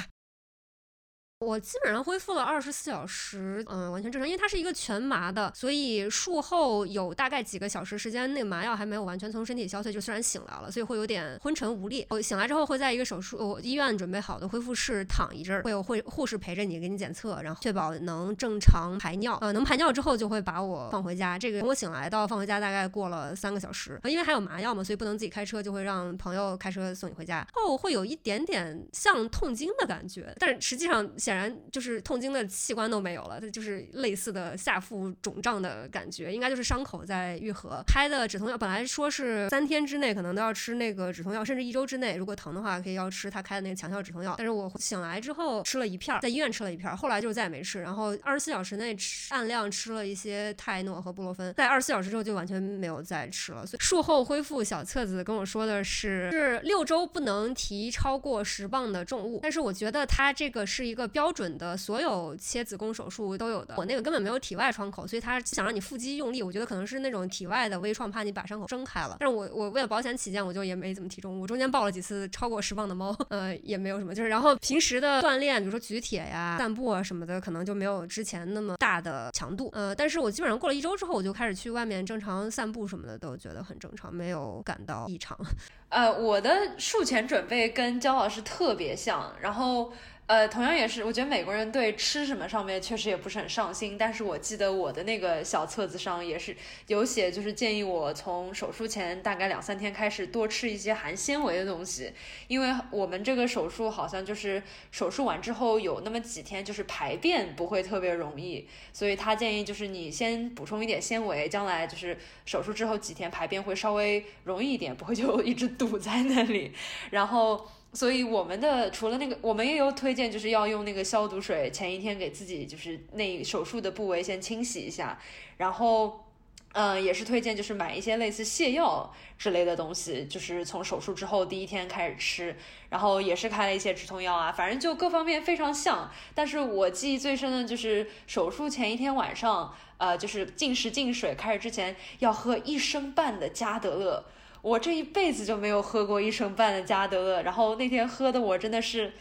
我基本上恢复了二十四小时，嗯，完全正常，因为它是一个全麻的，所以术后有大概几个小时时间，那个麻药还没有完全从身体消退，就虽然醒来了，所以会有点昏沉无力。我醒来之后会在一个手术医院准备好的恢复室躺一阵儿，会有会护士陪着你给你检测，然后确保能正常排尿。呃，能排尿之后就会把我放回家。这个我醒来到放回家大概过了三个小时，因为还有麻药嘛，所以不能自己开车，就会让朋友开车送你回家。后会有一点点像痛经的感觉，但实际上。显然就是痛经的器官都没有了，它就是类似的下腹肿胀的感觉，应该就是伤口在愈合。开的止痛药本来说是三天之内可能都要吃那个止痛药，甚至一周之内如果疼的话可以要吃他开的那个强效止痛药。但是我醒来之后吃了一片，在医院吃了一片，后来就再也没吃。然后二十四小时内吃按量吃了一些泰诺和布洛芬，在二十四小时之后就完全没有再吃了。所以术后恢复小册子跟我说的是，是六周不能提超过十磅的重物。但是我觉得它这个是一个标。标准的所有切子宫手术都有的，我那个根本没有体外创口，所以他想让你腹肌用力，我觉得可能是那种体外的微创，怕你把伤口睁开了。但是我我为了保险起见，我就也没怎么体重，我中间抱了几次超过十磅的猫，呃，也没有什么，就是然后平时的锻炼，比如说举铁呀、散步啊什么的，可能就没有之前那么大的强度，呃，但是我基本上过了一周之后，我就开始去外面正常散步什么的，都觉得很正常，没有感到异常。呃，我的术前准备跟焦老师特别像，然后。呃，同样也是，我觉得美国人对吃什么上面确实也不是很上心。但是我记得我的那个小册子上也是有写，就是建议我从手术前大概两三天开始多吃一些含纤维的东西，因为我们这个手术好像就是手术完之后有那么几天就是排便不会特别容易，所以他建议就是你先补充一点纤维，将来就是手术之后几天排便会稍微容易一点，不会就一直堵在那里，然后。所以我们的除了那个，我们也有推荐，就是要用那个消毒水，前一天给自己就是那手术的部位先清洗一下，然后，嗯，也是推荐就是买一些类似泻药之类的东西，就是从手术之后第一天开始吃，然后也是开了一些止痛药啊，反正就各方面非常像。但是我记忆最深的就是手术前一天晚上，呃，就是进食进水开始之前要喝一升半的加德乐。我这一辈子就没有喝过一升半的加德乐，然后那天喝的我真的是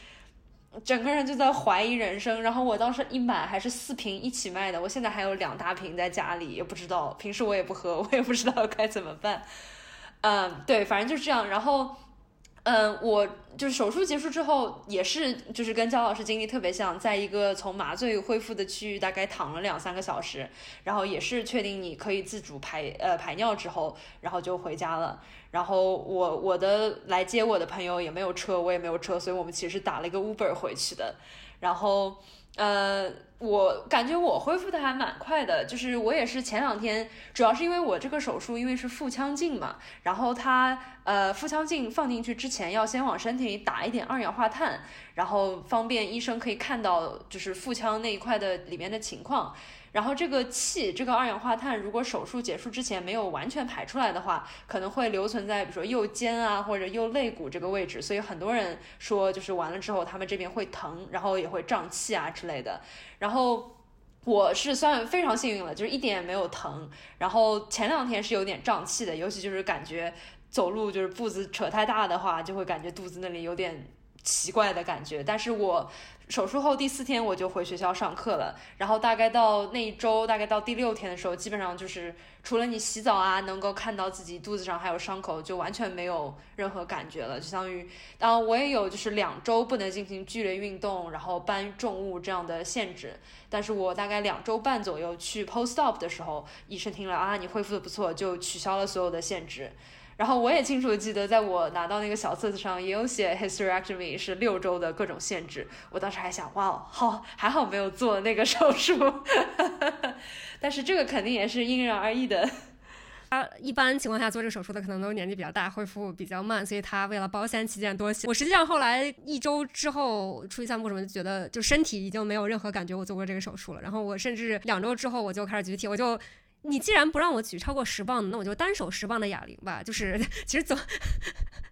整个人就在怀疑人生。然后我当时一买还是四瓶一起卖的，我现在还有两大瓶在家里，也不知道平时我也不喝，我也不知道该怎么办。嗯，对，反正就是这样。然后。嗯，我就是手术结束之后，也是就是跟焦老师经历特别像，在一个从麻醉恢复的区域，大概躺了两三个小时，然后也是确定你可以自主排呃排尿之后，然后就回家了。然后我我的来接我的朋友也没有车，我也没有车，所以我们其实打了一个 Uber 回去的。然后。呃，我感觉我恢复的还蛮快的，就是我也是前两天，主要是因为我这个手术因为是腹腔镜嘛，然后它呃腹腔镜放进去之前要先往身体里打一点二氧化碳，然后方便医生可以看到就是腹腔那一块的里面的情况。然后这个气，这个二氧化碳，如果手术结束之前没有完全排出来的话，可能会留存在比如说右肩啊或者右肋骨这个位置，所以很多人说就是完了之后他们这边会疼，然后也会胀气啊之类的。然后我是算非常幸运了，就是一点也没有疼。然后前两天是有点胀气的，尤其就是感觉走路就是步子扯太大的话，就会感觉肚子那里有点。奇怪的感觉。但是我手术后第四天我就回学校上课了，然后大概到那一周，大概到第六天的时候，基本上就是除了你洗澡啊，能够看到自己肚子上还有伤口，就完全没有任何感觉了，就相当于，当然我也有就是两周不能进行剧烈运动，然后搬重物这样的限制，但是我大概两周半左右去 post op 的时候，医生听了啊，你恢复的不错，就取消了所有的限制。然后我也清楚的记得，在我拿到那个小册子上也有写 hysterectomy 是六周的各种限制。我当时还想，哇，好，还好没有做那个手术。但是这个肯定也是因人而异的。他一般情况下做这个手术的可能都年纪比较大，恢复比较慢，所以他为了保险起见多写。我实际上后来一周之后出去散步什么，就觉得就身体已经没有任何感觉，我做过这个手术了。然后我甚至两周之后我就开始举体，我就。你既然不让我举超过十磅，那我就单手十磅的哑铃吧。就是其实总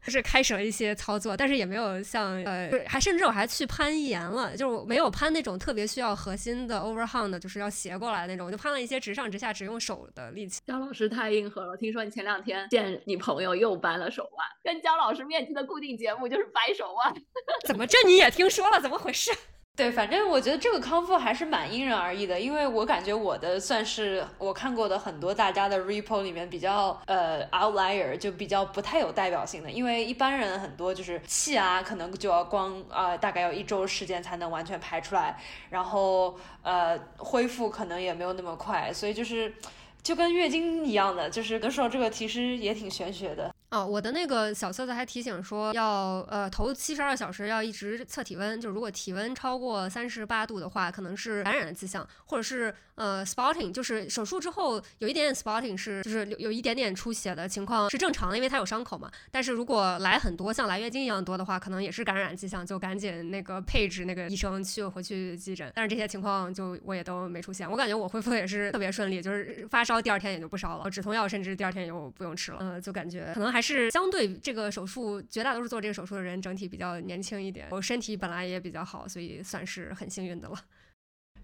就是开始了一些操作，但是也没有像呃，还甚至我还去攀岩了，就是没有攀那种特别需要核心的 overhand 的，就是要斜过来那种，我就攀了一些直上直下只用手的力气。焦老师太硬核了，听说你前两天见你朋友又搬了手腕，跟焦老师面基的固定节目就是掰手腕，怎么这你也听说了？怎么回事？对，反正我觉得这个康复还是蛮因人而异的，因为我感觉我的算是我看过的很多大家的 repo 里面比较呃 outlier，就比较不太有代表性的，因为一般人很多就是气啊，可能就要光啊大概要一周时间才能完全排出来，然后呃恢复可能也没有那么快，所以就是就跟月经一样的，就是有的时候这个其实也挺玄学的。哦，我的那个小册子还提醒说，要呃头七十二小时要一直测体温，就如果体温超过三十八度的话，可能是感染的迹象，或者是呃 spotting，就是手术之后有一点点 spotting 是就是有有一点点出血的情况是正常的，因为它有伤口嘛。但是如果来很多像来月经一样多的话，可能也是感染迹象，就赶紧那个配置那个医生去回去急诊。但是这些情况就我也都没出现，我感觉我恢复的也是特别顺利，就是发烧第二天也就不烧了，止痛药甚至第二天也就不用吃了，呃，就感觉可能还。还是相对这个手术，绝大多数做这个手术的人整体比较年轻一点，我身体本来也比较好，所以算是很幸运的了。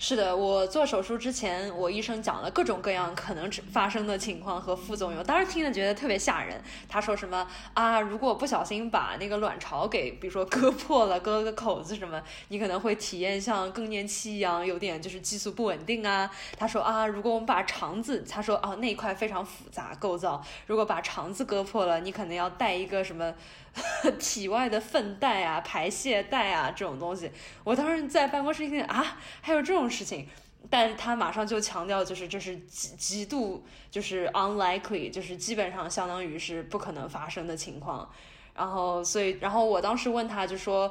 是的，我做手术之前，我医生讲了各种各样可能发生的情况和副作用，当时听了觉得特别吓人。他说什么啊，如果不小心把那个卵巢给，比如说割破了，割了个口子什么，你可能会体验像更年期一样，有点就是激素不稳定啊。他说啊，如果我们把肠子，他说啊那一块非常复杂构造，如果把肠子割破了，你可能要带一个什么。体外的粪袋啊、排泄袋啊这种东西，我当时在办公室一听啊，还有这种事情，但他马上就强调，就是这是极极度就是 unlikely，就是基本上相当于是不可能发生的情况。然后，所以，然后我当时问他就说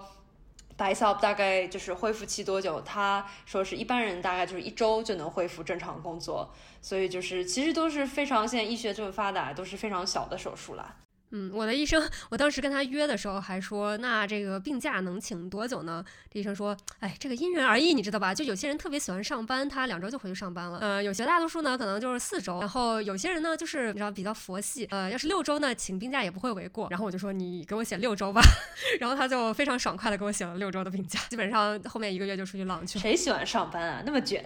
b i 大概就是恢复期多久？他说是一般人大概就是一周就能恢复正常工作。所以就是其实都是非常现在医学这么发达，都是非常小的手术啦。嗯，我的医生，我当时跟他约的时候还说，那这个病假能请多久呢？这医生说，哎，这个因人而异，你知道吧？就有些人特别喜欢上班，他两周就回去上班了。呃，有些大多数呢，可能就是四周。然后有些人呢，就是你知道比较佛系，呃，要是六周呢，请病假也不会为过。然后我就说，你给我写六周吧。然后他就非常爽快的给我写了六周的病假，基本上后面一个月就出去浪去了。谁喜欢上班啊？那么卷。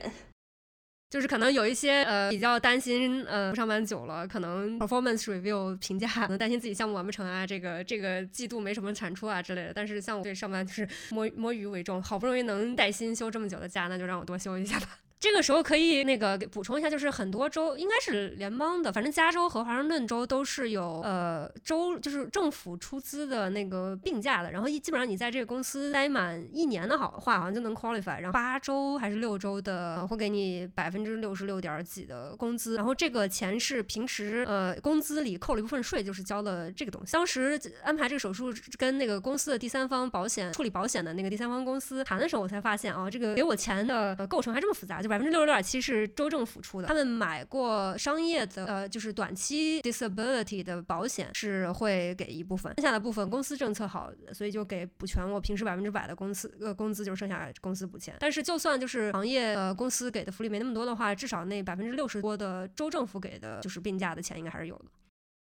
就是可能有一些呃比较担心呃上班久了，可能 performance review 评价可能担心自己项目完不成啊，这个这个季度没什么产出啊之类的。但是像我对上班就是摸摸鱼为重，好不容易能带薪休这么久的假，那就让我多休一下吧。这个时候可以那个补充一下，就是很多州应该是联邦的，反正加州和华盛顿州都是有呃州就是政府出资的那个病假的。然后一基本上你在这个公司待满一年的话，好像就能 qualify。然后八周还是六周的会给你百分之六十六点几的工资。然后这个钱是平时呃工资里扣了一部分税，就是交了这个东西。当时安排这个手术跟那个公司的第三方保险处理保险的那个第三方公司谈的时候，我才发现啊，这个给我钱的构成还这么复杂。百分之六十六点七是州政府出的，他们买过商业的，呃，就是短期 disability 的保险是会给一部分，剩下的部分公司政策好，所以就给补全我平时百分之百的公司呃工资，就是剩下公司补钱。但是就算就是行业呃公司给的福利没那么多的话，至少那百分之六十多的州政府给的就是病假的钱应该还是有的。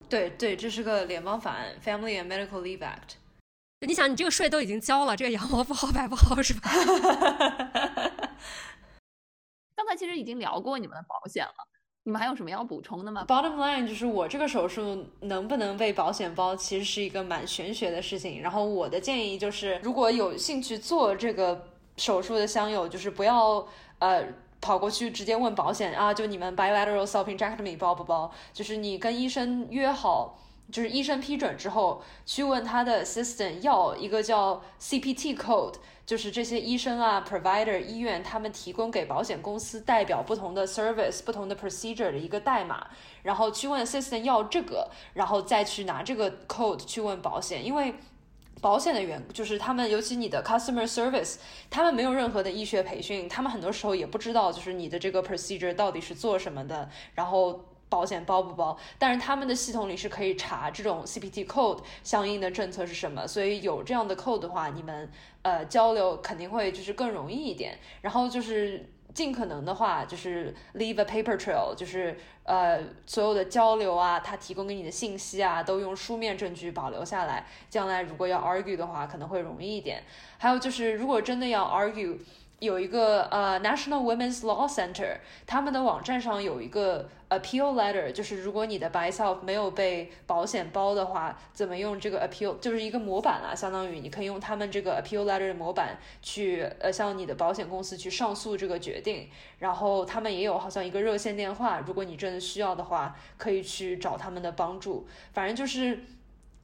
对对，这是个联邦法案，Family and Medical Leave Act。你想，你这个税都已经交了，这个羊毛不好白不好是吧？刚才其实已经聊过你们的保险了，你们还有什么要补充的吗？Bottom line 就是我这个手术能不能被保险包，其实是一个蛮玄学的事情。然后我的建议就是，如果有兴趣做这个手术的乡友，就是不要呃跑过去直接问保险啊，就你们 bilateral salpingectomy 包不包？就是你跟医生约好。就是医生批准之后，去问他的 assistant 要一个叫 CPT code，就是这些医生啊、provider 医院他们提供给保险公司代表不同的 service、不同的 procedure 的一个代码，然后去问 assistant 要这个，然后再去拿这个 code 去问保险，因为保险的员就是他们，尤其你的 customer service，他们没有任何的医学培训，他们很多时候也不知道就是你的这个 procedure 到底是做什么的，然后。保险包不包？但是他们的系统里是可以查这种 CPT code 相应的政策是什么，所以有这样的 code 的话，你们呃交流肯定会就是更容易一点。然后就是尽可能的话，就是 leave a paper trail，就是呃所有的交流啊，他提供给你的信息啊，都用书面证据保留下来，将来如果要 argue 的话，可能会容易一点。还有就是如果真的要 argue。有一个呃，National Women's Law Center，他们的网站上有一个 appeal letter，就是如果你的 by self 没有被保险包的话，怎么用这个 appeal，就是一个模板啦，相当于你可以用他们这个 appeal letter 的模板去呃向你的保险公司去上诉这个决定，然后他们也有好像一个热线电话，如果你真的需要的话，可以去找他们的帮助。反正就是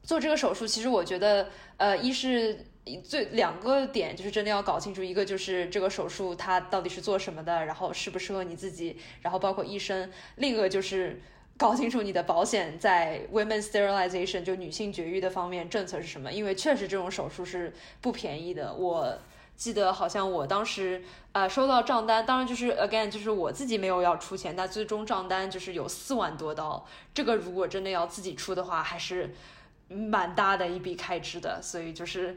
做这个手术，其实我觉得呃，一是。最两个点就是真的要搞清楚，一个就是这个手术它到底是做什么的，然后适不适合你自己，然后包括医生；另一个就是搞清楚你的保险在 women sterilization 就女性绝育的方面政策是什么，因为确实这种手术是不便宜的。我记得好像我当时啊收到账单，当然就是 again 就是我自己没有要出钱，但最终账单就是有四万多刀。这个如果真的要自己出的话，还是。蛮大的一笔开支的，所以就是，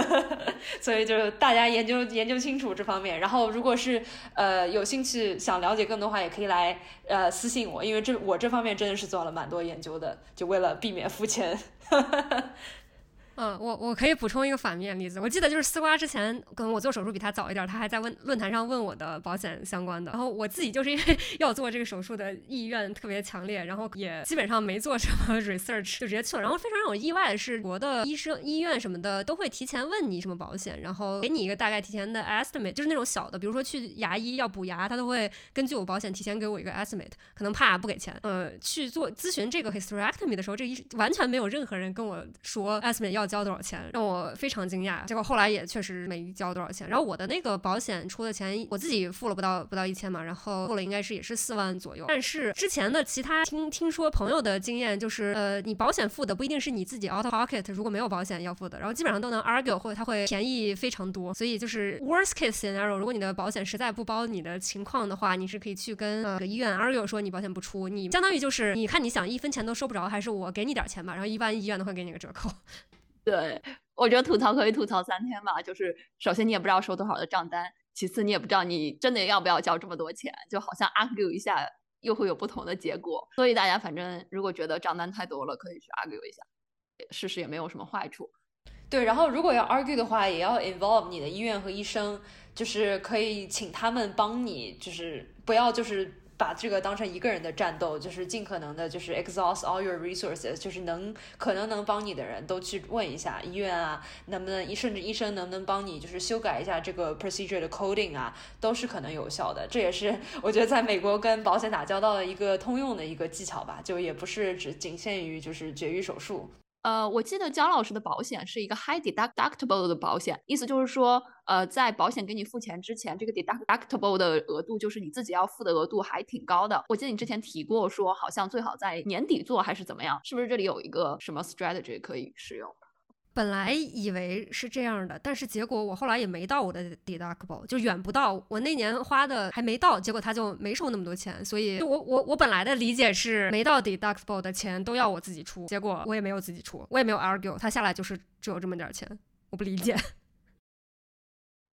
所以就大家研究研究清楚这方面。然后，如果是呃有兴趣想了解更多的话，也可以来呃私信我，因为这我这方面真的是做了蛮多研究的，就为了避免付钱。嗯，我我可以补充一个反面例子。我记得就是丝瓜之前跟我做手术比他早一点，他还在问论坛上问我的保险相关的。然后我自己就是因为 要做这个手术的意愿特别强烈，然后也基本上没做什么 research 就直接去了。然后非常让我意外的是，国的医生医院什么的都会提前问你什么保险，然后给你一个大概提前的 estimate，就是那种小的，比如说去牙医要补牙，他都会根据我保险提前给我一个 estimate，可能怕不给钱。呃，去做咨询这个 hysterectomy 的时候，这医完全没有任何人跟我说 estimate 要。交多少钱让我非常惊讶，结果后来也确实没交多少钱。然后我的那个保险出的钱，我自己付了不到不到一千嘛，然后付了应该是也是四万左右。但是之前的其他听听说朋友的经验就是，呃，你保险付的不一定是你自己 out of pocket，如果没有保险要付的，然后基本上都能 argue 或者它会便宜非常多。所以就是 worst case scenario，如果你的保险实在不包你的情况的话，你是可以去跟呃医院 argue 说你保险不出，你相当于就是你看你想一分钱都收不着，还是我给你点钱吧，然后一般医院都会给你个折扣。对，我觉得吐槽可以吐槽三天吧。就是首先你也不知道收多少的账单，其次你也不知道你真的要不要交这么多钱，就好像 argue 一下又会有不同的结果。所以大家反正如果觉得账单太多了，可以去 argue 一下，事实也没有什么坏处。对，然后如果要 argue 的话，也要 involve 你的医院和医生，就是可以请他们帮你，就是不要就是。把这个当成一个人的战斗，就是尽可能的，就是 exhaust all your resources，就是能可能能帮你的人都去问一下医院啊，能不能医甚至医生能不能帮你，就是修改一下这个 procedure 的 coding 啊，都是可能有效的。这也是我觉得在美国跟保险打交道的一个通用的一个技巧吧，就也不是只仅限于就是绝育手术。呃，我记得姜老师的保险是一个 high deductible 的保险，意思就是说，呃，在保险给你付钱之前，这个 deductible 的额度就是你自己要付的额度还挺高的。我记得你之前提过，说好像最好在年底做还是怎么样，是不是这里有一个什么 strategy 可以使用？本来以为是这样的，但是结果我后来也没到我的 deductible，就远不到我那年花的还没到，结果他就没收那么多钱，所以就我我我本来的理解是没到 deductible 的钱都要我自己出，结果我也没有自己出，我也没有 argue，他下来就是只有这么点钱，我不理解。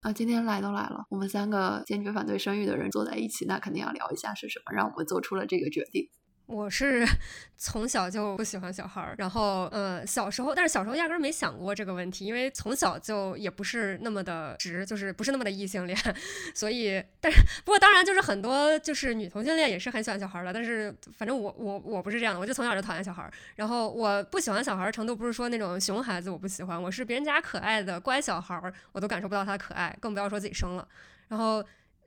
啊，今天来都来了，我们三个坚决反对生育的人坐在一起，那肯定要聊一下是什么让我们做出了这个决定。我是 从小就不喜欢小孩儿，然后呃小时候，但是小时候压根儿没想过这个问题，因为从小就也不是那么的直，就是不是那么的异性恋，所以但是不过当然就是很多就是女同性恋也是很喜欢小孩儿的，但是反正我我我不是这样的，我就从小就讨厌小孩儿，然后我不喜欢小孩儿程度不是说那种熊孩子我不喜欢，我是别人家可爱的乖小孩儿我都感受不到他可爱，更不要说自己生了，然后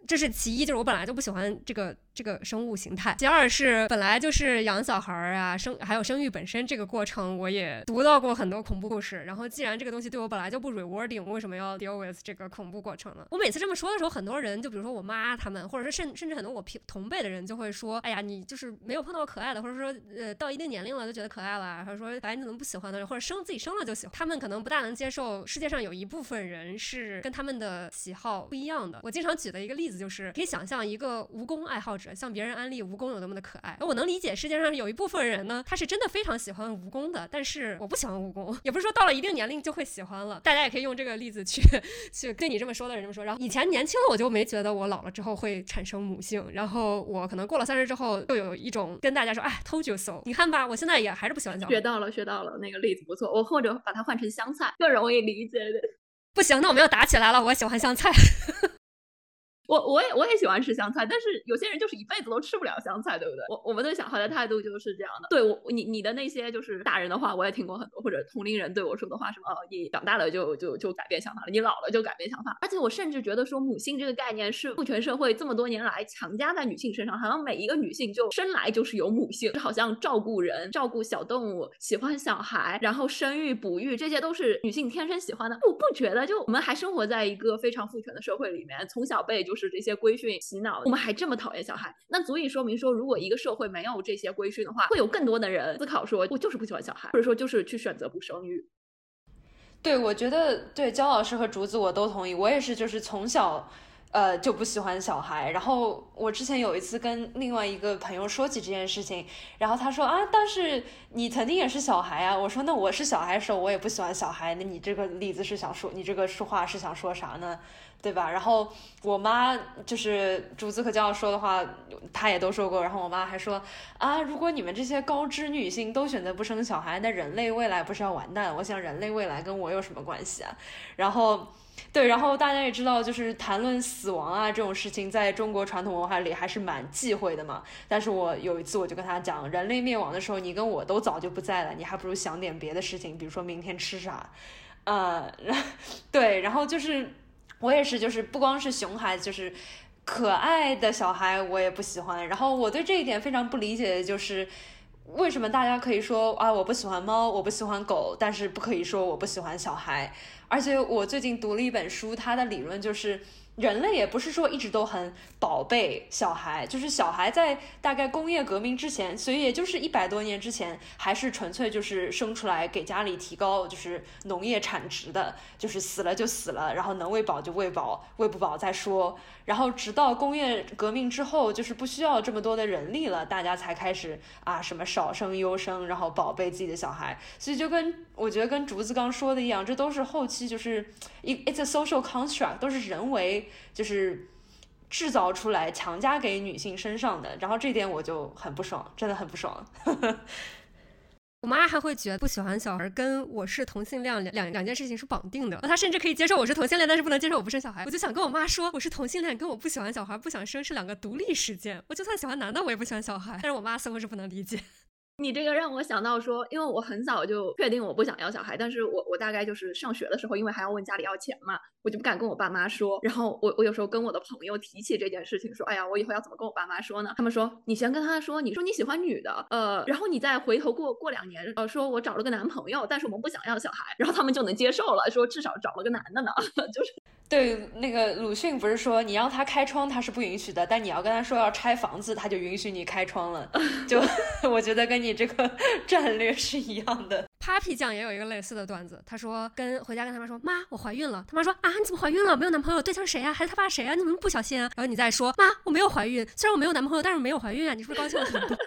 这是其一，就是我本来就不喜欢这个。这个生物形态。其二是本来就是养小孩儿啊，生还有生育本身这个过程，我也读到过很多恐怖故事。然后既然这个东西对我本来就不 rewarding，为什么要 deal with 这个恐怖过程呢？我每次这么说的时候，很多人就比如说我妈他们，或者是甚甚至很多我平同辈的人就会说，哎呀，你就是没有碰到可爱的，或者说呃到一定年龄了就觉得可爱了，或者说哎你怎么不喜欢的，或者生自己生了就喜欢。他们可能不大能接受世界上有一部分人是跟他们的喜好不一样的。我经常举的一个例子就是，可以想象一个蜈蚣爱好者向别人安利。蜈蚣有多么的可爱，我能理解世界上有一部分人呢，他是真的非常喜欢蜈蚣的，但是我不喜欢蜈蚣，也不是说到了一定年龄就会喜欢了。大家也可以用这个例子去 去对你这么说的人这么说。然后以前年轻了我就没觉得我老了之后会产生母性，然后我可能过了三十之后又有一种跟大家说，哎，told you so，你看吧，我现在也还是不喜欢小。学到了，学到了，那个例子不错，我或者把它换成香菜，更容易理解的。不行，那我们要打起来了，我喜欢香菜。我我也我也喜欢吃香菜，但是有些人就是一辈子都吃不了香菜，对不对？我我们对小孩的态度就是这样的。对我你你的那些就是大人的话，我也听过很多，或者同龄人对我说的话，什么哦，你长大了就就就改变想法了，你老了就改变想法。而且我甚至觉得说母性这个概念是父权社会这么多年来强加在女性身上，好像每一个女性就生来就是有母性，就好像照顾人、照顾小动物、喜欢小孩，然后生育、哺育，这些都是女性天生喜欢的。我不觉得，就我们还生活在一个非常父权的社会里面，从小被就。是这些规训洗脑，我们还这么讨厌小孩，那足以说明说，如果一个社会没有这些规训的话，会有更多的人思考说，我就是不喜欢小孩，或者说就是去选择不生育。对，我觉得对焦老师和竹子我都同意，我也是，就是从小呃就不喜欢小孩。然后我之前有一次跟另外一个朋友说起这件事情，然后他说啊，但是你曾经也是小孩啊。我说那我是小孩的时候，我也不喜欢小孩。那你这个例子是想说，你这个说话是想说啥呢？对吧？然后我妈就是竹子和教授说的话，她也都说过。然后我妈还说啊，如果你们这些高知女性都选择不生小孩，那人类未来不是要完蛋？我想人类未来跟我有什么关系啊？然后，对，然后大家也知道，就是谈论死亡啊这种事情，在中国传统文化里还是蛮忌讳的嘛。但是我有一次我就跟她讲，人类灭亡的时候，你跟我都早就不在了，你还不如想点别的事情，比如说明天吃啥？呃，对，然后就是。我也是，就是不光是熊孩子，就是可爱的小孩，我也不喜欢。然后我对这一点非常不理解就是，为什么大家可以说啊我不喜欢猫，我不喜欢狗，但是不可以说我不喜欢小孩？而且我最近读了一本书，它的理论就是。人类也不是说一直都很宝贝小孩，就是小孩在大概工业革命之前，所以也就是一百多年之前，还是纯粹就是生出来给家里提高就是农业产值的，就是死了就死了，然后能喂饱就喂饱，喂不饱再说。然后直到工业革命之后，就是不需要这么多的人力了，大家才开始啊什么少生优生，然后宝贝自己的小孩。所以就跟我觉得跟竹子刚说的一样，这都是后期就是一 it's a social construct，都是人为就是制造出来强加给女性身上的。然后这点我就很不爽，真的很不爽。我妈还会觉得不喜欢小孩跟我是同性恋两两两件事情是绑定的，她甚至可以接受我是同性恋，但是不能接受我不生小孩。我就想跟我妈说，我是同性恋跟我不喜欢小孩不想生是两个独立事件。我就算喜欢男的，我也不喜欢小孩。但是我妈似乎是不能理解。你这个让我想到说，因为我很早就确定我不想要小孩，但是我我大概就是上学的时候，因为还要问家里要钱嘛，我就不敢跟我爸妈说。然后我我有时候跟我的朋友提起这件事情，说，哎呀，我以后要怎么跟我爸妈说呢？他们说，你先跟他说，你说你喜欢女的，呃，然后你再回头过过两年，呃，说我找了个男朋友，但是我们不想要小孩，然后他们就能接受了，说至少找了个男的呢，就是。对，那个鲁迅不是说你让他开窗他是不允许的，但你要跟他说要拆房子，他就允许你开窗了。就 我觉得跟你这个 战略是一样的。Papi 酱也有一个类似的段子，他说跟回家跟他妈说妈我怀孕了，他妈说啊你怎么怀孕了？没有男朋友，对象谁啊？还是他爸谁啊？你怎么不小心啊？然后你再说妈我没有怀孕，虽然我没有男朋友，但是我没有怀孕啊，你是不是高兴了很多？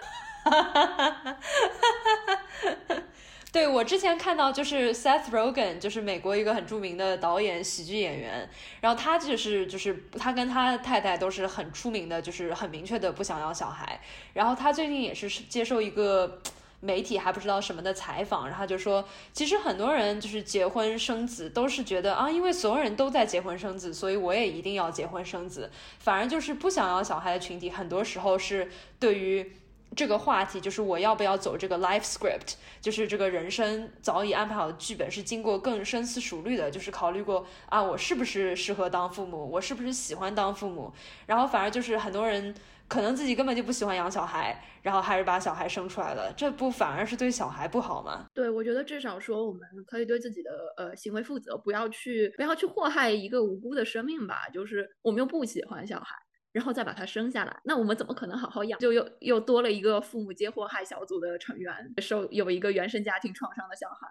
对我之前看到就是 Seth Rogen，就是美国一个很著名的导演、喜剧演员，然后他就是就是他跟他太太都是很出名的，就是很明确的不想要小孩。然后他最近也是接受一个媒体还不知道什么的采访，然后就说，其实很多人就是结婚生子都是觉得啊，因为所有人都在结婚生子，所以我也一定要结婚生子。反而就是不想要小孩的群体，很多时候是对于。这个话题就是我要不要走这个 life script，就是这个人生早已安排好的剧本，是经过更深思熟虑的，就是考虑过啊，我是不是适合当父母，我是不是喜欢当父母，然后反而就是很多人可能自己根本就不喜欢养小孩，然后还是把小孩生出来了，这不反而是对小孩不好吗？对，我觉得至少说我们可以对自己的呃行为负责，不要去不要去祸害一个无辜的生命吧，就是我们又不喜欢小孩。然后再把他生下来，那我们怎么可能好好养？就又又多了一个父母皆祸害小组的成员，受有一个原生家庭创伤的小孩。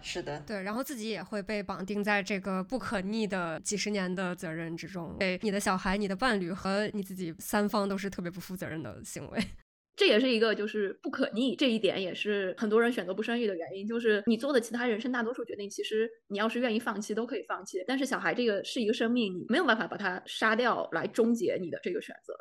是的，对，然后自己也会被绑定在这个不可逆的几十年的责任之中，对你的小孩、你的伴侣和你自己三方都是特别不负责任的行为。这也是一个就是不可逆，这一点也是很多人选择不生育的原因。就是你做的其他人生大多数决定，其实你要是愿意放弃都可以放弃，但是小孩这个是一个生命，你没有办法把它杀掉来终结你的这个选择。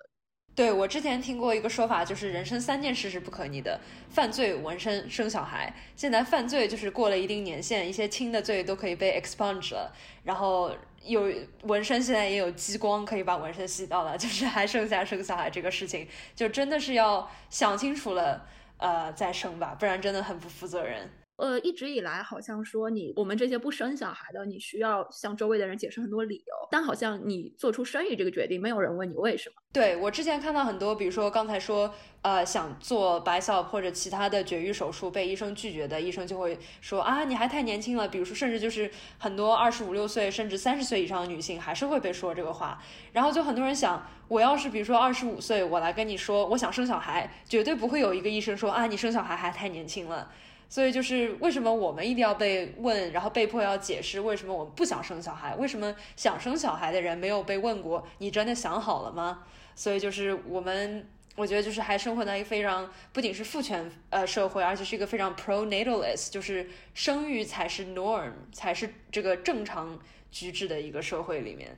对我之前听过一个说法，就是人生三件事是不可逆的：犯罪、纹身、生小孩。现在犯罪就是过了一定年限，一些轻的罪都可以被 expunge 了，然后有纹身，现在也有激光可以把纹身洗掉了，就是还剩下生小孩这个事情，就真的是要想清楚了，呃，再生吧，不然真的很不负责任。呃，一直以来好像说你我们这些不生小孩的，你需要向周围的人解释很多理由，但好像你做出生育这个决定，没有人问你为什么。对我之前看到很多，比如说刚才说，呃，想做白小或者其他的绝育手术被医生拒绝的，医生就会说啊，你还太年轻了。比如说，甚至就是很多二十五六岁甚至三十岁以上的女性还是会被说这个话。然后就很多人想，我要是比如说二十五岁，我来跟你说我想生小孩，绝对不会有一个医生说啊，你生小孩还太年轻了。所以就是为什么我们一定要被问，然后被迫要解释为什么我们不想生小孩？为什么想生小孩的人没有被问过？你真的想好了吗？所以就是我们，我觉得就是还生活在一个非常不仅是父权呃社会，而且是一个非常 pro-natalist，就是生育才是 norm，才是这个正常举止的一个社会里面。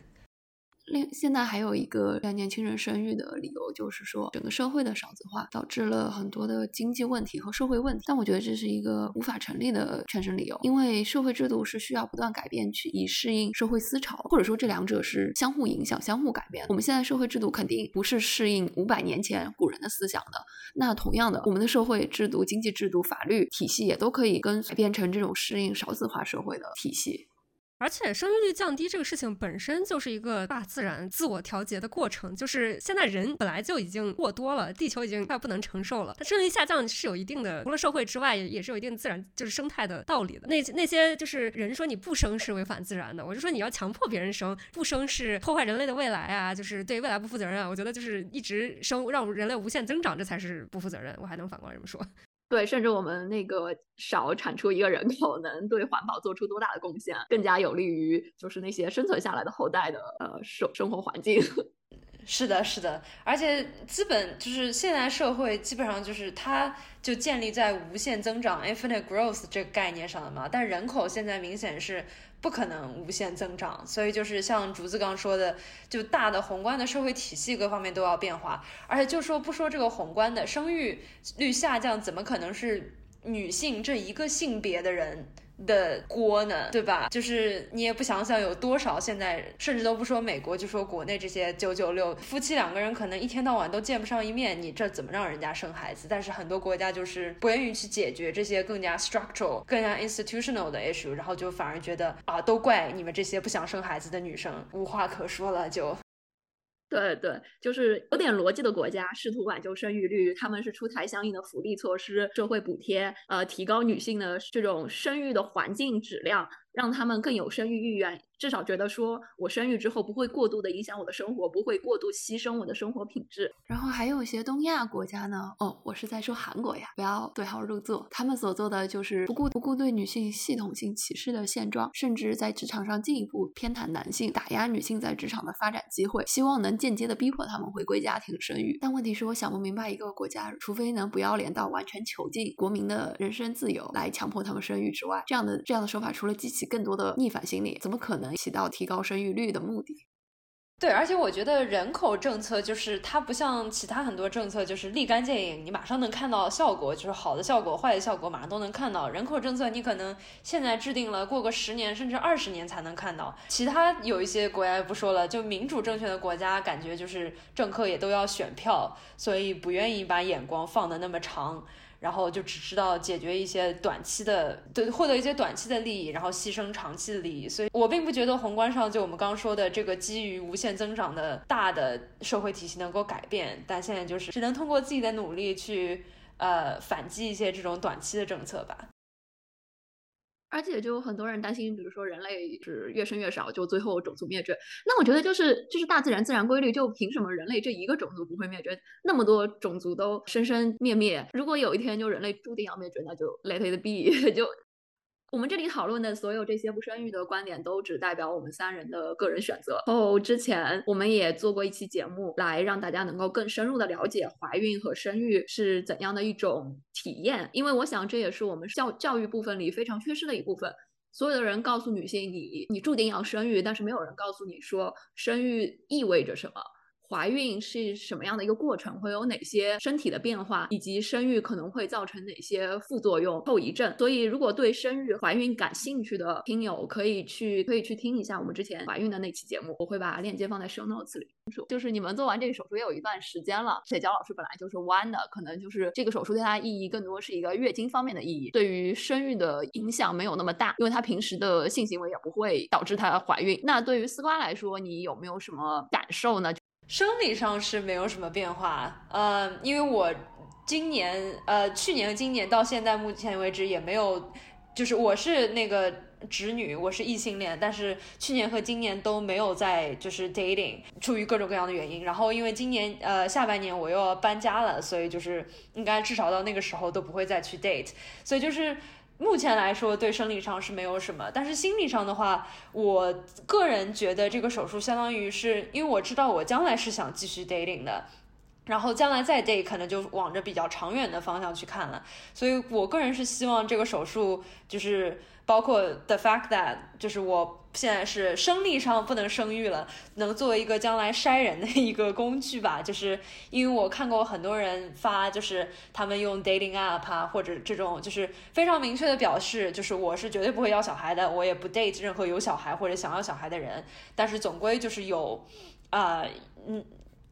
另现在还有一个让年轻人生育的理由，就是说整个社会的少子化导致了很多的经济问题和社会问题。但我觉得这是一个无法成立的劝生理由，因为社会制度是需要不断改变去以适应社会思潮，或者说这两者是相互影响、相互改变。我们现在社会制度肯定不是适应五百年前古人的思想的。那同样的，我们的社会制度、经济制度、法律体系也都可以跟变成这种适应少子化社会的体系。而且生育率降低这个事情本身就是一个大自然自我调节的过程，就是现在人本来就已经过多了，地球已经快不能承受了。它生育率下降是有一定的，除了社会之外，也也是有一定自然就是生态的道理的。那那些就是人说你不生是违反自然的，我就说你要强迫别人生，不生是破坏人类的未来啊，就是对未来不负责任啊。我觉得就是一直生让人类无限增长，这才是不负责任。我还能反过来这么说。对，甚至我们那个少产出一个人口，能对环保做出多大的贡献，更加有利于就是那些生存下来的后代的呃生生活环境。是的，是的，而且资本就是现在社会，基本上就是它就建立在无限增长 （infinite growth） 这个概念上的嘛。但人口现在明显是。不可能无限增长，所以就是像竹子刚说的，就大的宏观的社会体系各方面都要变化，而且就说不说这个宏观的生育率下降，怎么可能是女性这一个性别的人？的锅呢，对吧？就是你也不想想有多少现在，甚至都不说美国，就说国内这些九九六夫妻两个人可能一天到晚都见不上一面，你这怎么让人家生孩子？但是很多国家就是不愿意去解决这些更加 structural、更加 institutional 的 issue，然后就反而觉得啊，都怪你们这些不想生孩子的女生，无话可说了就。对对，就是有点逻辑的国家试图挽救生育率，他们是出台相应的福利措施、社会补贴，呃，提高女性的这种生育的环境质量。让他们更有生育意愿，至少觉得说我生育之后不会过度的影响我的生活，不会过度牺牲我的生活品质。然后还有一些东亚国家呢，哦，我是在说韩国呀，不要对号入座。他们所做的就是不顾不顾对女性系统性歧视的现状，甚至在职场上进一步偏袒男性，打压女性在职场的发展机会，希望能间接的逼迫他们回归家庭生育。但问题是我想不明白，一个国家除非能不要脸到完全囚禁国民的人身自由来强迫他们生育之外，这样的这样的手法除了激起更多的逆反心理，怎么可能起到提高生育率的目的？对，而且我觉得人口政策就是它不像其他很多政策，就是立竿见影，你马上能看到效果，就是好的效果、坏的效果马上都能看到。人口政策你可能现在制定了，过个十年甚至二十年才能看到。其他有一些国家不说了，就民主政权的国家，感觉就是政客也都要选票，所以不愿意把眼光放得那么长。然后就只知道解决一些短期的，对，获得一些短期的利益，然后牺牲长期的利益。所以我并不觉得宏观上就我们刚说的这个基于无限增长的大的社会体系能够改变，但现在就是只能通过自己的努力去呃反击一些这种短期的政策吧。而且就很多人担心，比如说人类是越生越少，就最后种族灭绝。那我觉得就是就是大自然自然规律，就凭什么人类这一个种族不会灭绝？那么多种族都生生灭灭，如果有一天就人类注定要灭绝，那就 let it be 就。我们这里讨论的所有这些不生育的观点，都只代表我们三人的个人选择。哦之前我们也做过一期节目，来让大家能够更深入的了解怀孕和生育是怎样的一种体验。因为我想这也是我们教教育部分里非常缺失的一部分。所有的人告诉女性，你你注定要生育，但是没有人告诉你说生育意味着什么。怀孕是什么样的一个过程？会有哪些身体的变化，以及生育可能会造成哪些副作用、后遗症？所以，如果对生育、怀孕感兴趣的听友，可以去可以去听一下我们之前怀孕的那期节目，我会把链接放在 show notes 里。就是你们做完这个手术也有一段时间了，且娇老师本来就是弯的，可能就是这个手术对她意义更多是一个月经方面的意义，对于生育的影响没有那么大，因为她平时的性行为也不会导致她怀孕。那对于丝瓜来说，你有没有什么感受呢？生理上是没有什么变化，呃，因为我今年，呃，去年和、今年到现在目前为止也没有，就是我是那个直女，我是异性恋，但是去年和今年都没有在就是 dating，出于各种各样的原因。然后因为今年呃下半年我又要搬家了，所以就是应该至少到那个时候都不会再去 date，所以就是。目前来说，对生理上是没有什么，但是心理上的话，我个人觉得这个手术相当于是，因为我知道我将来是想继续 dating 的，然后将来再 date 可能就往着比较长远的方向去看了，所以我个人是希望这个手术就是包括 the fact that 就是我。现在是生理上不能生育了，能作为一个将来筛人的一个工具吧。就是因为我看过很多人发，就是他们用 dating app 啊，或者这种，就是非常明确的表示，就是我是绝对不会要小孩的，我也不 date 任何有小孩或者想要小孩的人。但是总归就是有，啊，嗯。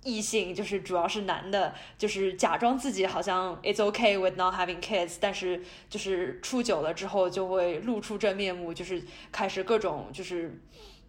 异性就是主要是男的，就是假装自己好像 it's okay with not having kids，但是就是处久了之后就会露出真面目，就是开始各种就是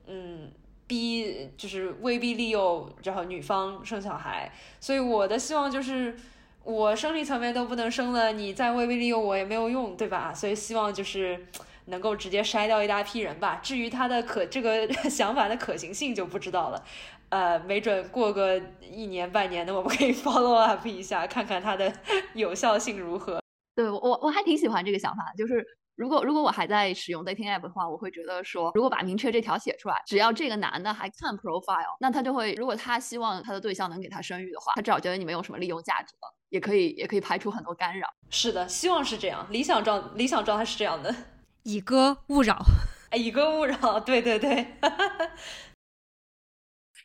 嗯逼，就是威逼利诱，然后女方生小孩。所以我的希望就是我生理层面都不能生了，你再威逼利诱我也没有用，对吧？所以希望就是能够直接筛掉一大批人吧。至于他的可这个想法的可行性就不知道了。呃，没准过个一年半年的，我们可以 follow up 一下，看看它的 有效性如何。对我，我还挺喜欢这个想法。就是如果如果我还在使用 dating app 的话，我会觉得说，如果把明确这条写出来，只要这个男的还看 profile，那他就会，如果他希望他的对象能给他生育的话，他至少觉得你没有什么利用价值了，也可以也可以排除很多干扰。是的，希望是这样，理想状理想状态是这样的，以歌勿扰，哎，以歌勿扰，对对对。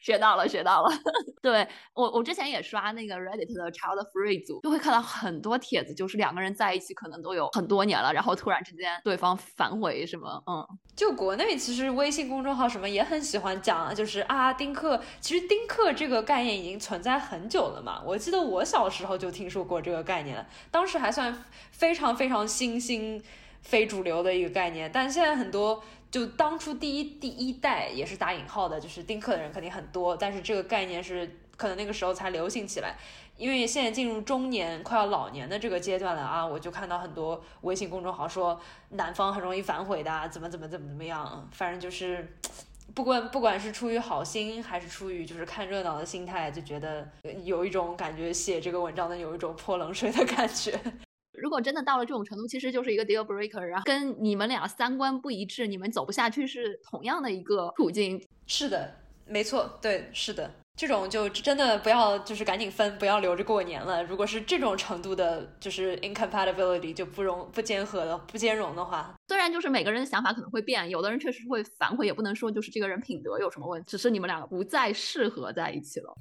学到了，学到了。对我，我之前也刷那个 Reddit 的 Child Free 组，就会看到很多帖子，就是两个人在一起可能都有很多年了，然后突然之间对方反悔什么，嗯。就国内其实微信公众号什么也很喜欢讲，就是啊丁克，其实丁克这个概念已经存在很久了嘛。我记得我小时候就听说过这个概念，当时还算非常非常新兴、非主流的一个概念，但现在很多。就当初第一第一代也是打引号的，就是丁克的人肯定很多，但是这个概念是可能那个时候才流行起来。因为现在进入中年、快要老年的这个阶段了啊，我就看到很多微信公众号说南方很容易反悔的，怎么怎么怎么怎么样，反正就是。不管不管是出于好心，还是出于就是看热闹的心态，就觉得有一种感觉，写这个文章的有一种泼冷水的感觉。如果真的到了这种程度，其实就是一个 deal breaker，然后跟你们俩三观不一致，你们走不下去是同样的一个途径。是的，没错，对，是的。这种就真的不要，就是赶紧分，不要留着过年了。如果是这种程度的，就是 incompatibility 就不容不兼合的、不兼容的话，虽然就是每个人的想法可能会变，有的人确实会反悔，也不能说就是这个人品德有什么问题，只是你们两个不再适合在一起了。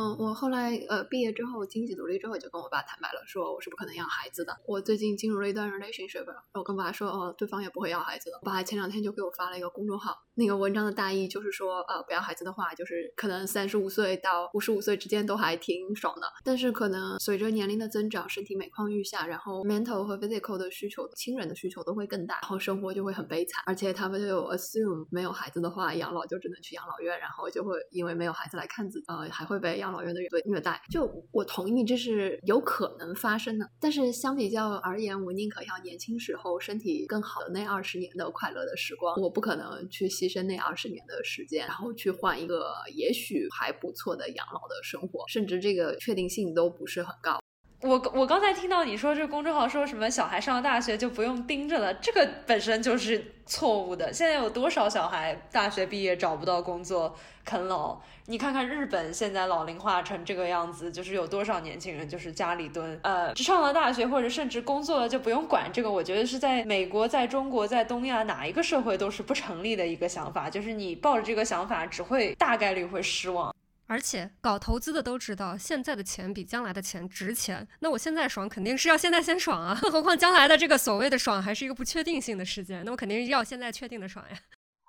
嗯，我后来呃毕业之后经济独立之后，就跟我爸坦白了，说我是不可能要孩子的。我最近进入了一段 relationship，我跟爸说，哦，对方也不会要孩子的。我爸前两天就给我发了一个公众号，那个文章的大意就是说，呃，不要孩子的话，就是可能三十五岁到五十五岁之间都还挺爽的，但是可能随着年龄的增长，身体每况愈下，然后 mental 和 physical 的需求，亲人的需求都会更大，然后生活就会很悲惨。而且他们就有 assume 没有孩子的话，养老就只能去养老院，然后就会因为没有孩子来看自，呃，还会被养老院的人对虐。就我同意这是有可能发生的，但是相比较而言，我宁可要年轻时候身体更好的那二十年的快乐的时光，我不可能去牺牲那二十年的时间，然后去换一个也许还不错的养老的生活，甚至这个确定性都不是很高。我我刚才听到你说这公众号说什么小孩上了大学就不用盯着了，这个本身就是错误的。现在有多少小孩大学毕业找不到工作啃老？你看看日本现在老龄化成这个样子，就是有多少年轻人就是家里蹲，呃，上了大学或者甚至工作了就不用管这个。我觉得是在美国、在中国、在东亚哪一个社会都是不成立的一个想法，就是你抱着这个想法只会大概率会失望。而且搞投资的都知道，现在的钱比将来的钱值钱。那我现在爽，肯定是要现在先爽啊！更何况将来的这个所谓的爽还是一个不确定性的事件，那我肯定要现在确定的爽呀。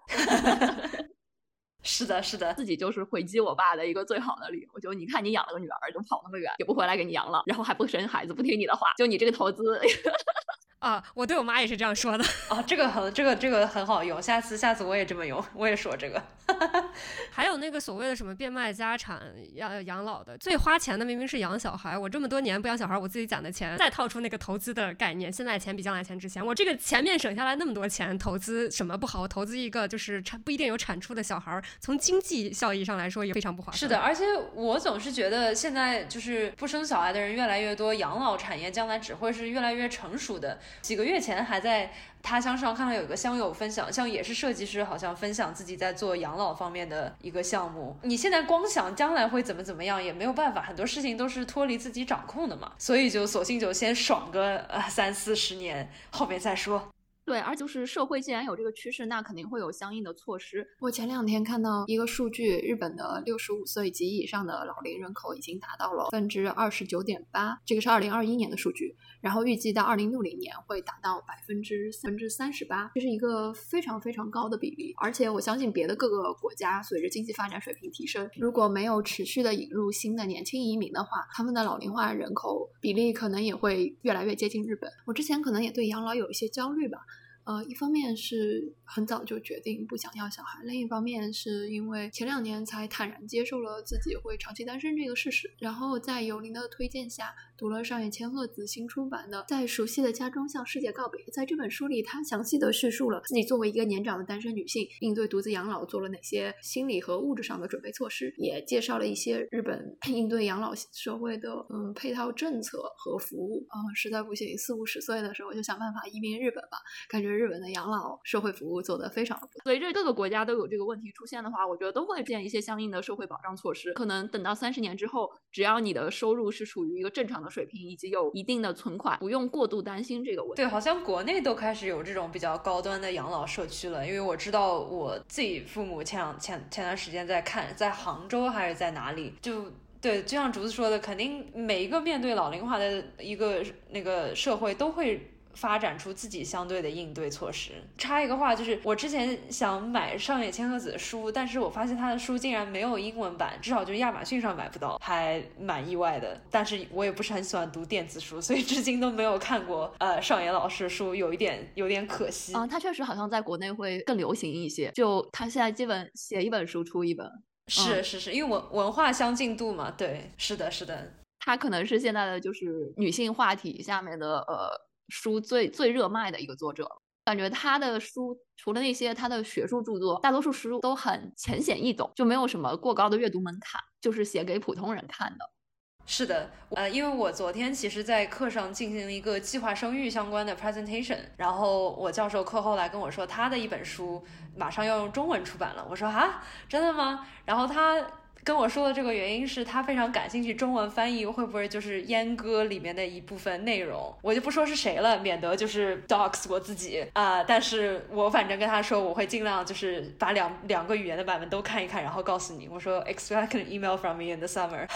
是的，是的，自己就是回击我爸的一个最好的理由。就你看，你养了个女儿，就跑那么远，也不回来给你养老，然后还不生孩子，不听你的话，就你这个投资。啊，我对我妈也是这样说的。啊，这个很，这个这个很好用，下次下次我也这么用，我也说这个。还有那个所谓的什么变卖家产要养老的，最花钱的明明是养小孩。我这么多年不养小孩，我自己攒的钱，再套出那个投资的概念，现在钱比将来钱值钱。我这个前面省下来那么多钱，投资什么不好？我投资一个就是产不一定有产出的小孩，从经济效益上来说也非常不划算。是的，而且我总是觉得现在就是不生小孩的人越来越多，养老产业将来只会是越来越成熟的。几个月前还在他乡上看到有个乡友分享，像也是设计师，好像分享自己在做养老方面的一个项目。你现在光想将来会怎么怎么样也没有办法，很多事情都是脱离自己掌控的嘛，所以就索性就先爽个呃三四十年，后面再说。对，而就是社会既然有这个趋势，那肯定会有相应的措施。我前两天看到一个数据，日本的六十五岁及以上的老龄人口已经达到了百分之二十九点八，这个是二零二一年的数据，然后预计到二零六零年会达到百分之分之三十八，这是一个非常非常高的比例。而且我相信别的各个国家随着经济发展水平提升，如果没有持续的引入新的年轻移民的话，他们的老龄化人口比例可能也会越来越接近日本。我之前可能也对养老有一些焦虑吧。呃，一方面是很早就决定不想要小孩，另一方面是因为前两年才坦然接受了自己会长期单身这个事实，然后在有林的推荐下。读了上野千鹤子新出版的《在熟悉的家中向世界告别》。在这本书里，他详细的叙述了自己作为一个年长的单身女性，应对独自养老做了哪些心理和物质上的准备措施，也介绍了一些日本应对养老社会的嗯配套政策和服务。嗯，实在不行，四五十岁的时候就想办法移民日本吧。感觉日本的养老社会服务做得非常的不错。随着各个国家都有这个问题出现的话，我觉得都会建一些相应的社会保障措施。可能等到三十年之后，只要你的收入是处于一个正常的。水平以及有一定的存款，不用过度担心这个问题。对，好像国内都开始有这种比较高端的养老社区了。因为我知道我自己父母前两前前段时间在看，在杭州还是在哪里，就对，就像竹子说的，肯定每一个面对老龄化的一个那个社会都会。发展出自己相对的应对措施。插一个话，就是我之前想买上野千鹤子的书，但是我发现他的书竟然没有英文版，至少就亚马逊上买不到，还蛮意外的。但是我也不是很喜欢读电子书，所以至今都没有看过呃上野老师的书，有一点有点可惜。嗯，他确实好像在国内会更流行一些，就他现在基本写一本书出一本。是是是，因为文文化相近度嘛，对，是的，是的。它可能是现在的就是女性话题下面的呃书最最热卖的一个作者。感觉他的书除了那些他的学术著作，大多数书都很浅显易懂，就没有什么过高的阅读门槛，就是写给普通人看的。是的，呃，因为我昨天其实在课上进行了一个计划生育相关的 presentation，然后我教授课后来跟我说，他的一本书马上要用中文出版了。我说啊，真的吗？然后他。跟我说的这个原因是他非常感兴趣中文翻译会不会就是阉割里面的一部分内容，我就不说是谁了，免得就是 dox 我自己啊。但是我反正跟他说我会尽量就是把两两个语言的版本都看一看，然后告诉你。我说 expect an email from me in the summer。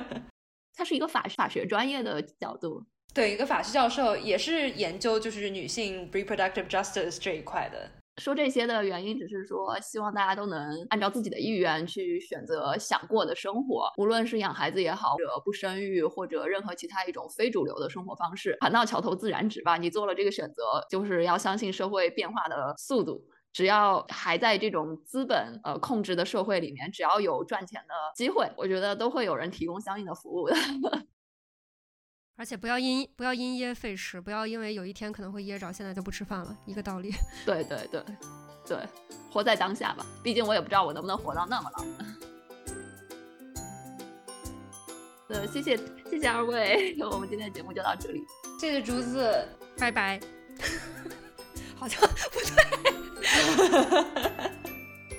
他是一个法法学专业的角度，对，一个法学教授也是研究就是女性 reproductive justice 这一块的。说这些的原因，只是说希望大家都能按照自己的意愿去选择想过的生活，无论是养孩子也好，或者不生育，或者任何其他一种非主流的生活方式。船到桥头自然直吧，你做了这个选择，就是要相信社会变化的速度。只要还在这种资本呃控制的社会里面，只要有赚钱的机会，我觉得都会有人提供相应的服务的。而且不要因不要因噎废食，不要因为有一天可能会噎着，现在就不吃饭了，一个道理。对对对对，活在当下吧，毕竟我也不知道我能不能活到那么老。呃，谢谢谢谢二位，我们今天的节目就到这里，谢谢竹子，拜拜。好像不对。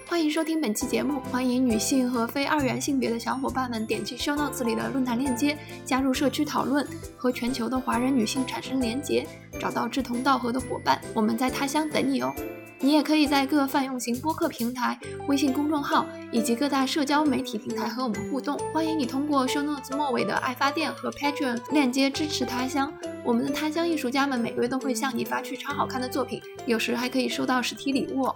欢迎收听本期节目，欢迎女性和非二元性别的小伙伴们点击 show notes 里的论坛链接，加入社区讨论，和全球的华人女性产生连结，找到志同道合的伙伴。我们在他乡等你哦！你也可以在各泛用型播客平台、微信公众号以及各大社交媒体平台和我们互动。欢迎你通过 show notes 末尾的爱发电和 Patreon 链接支持他乡。我们的他乡艺术家们每个月都会向你发去超好看的作品，有时还可以收到实体礼物哦。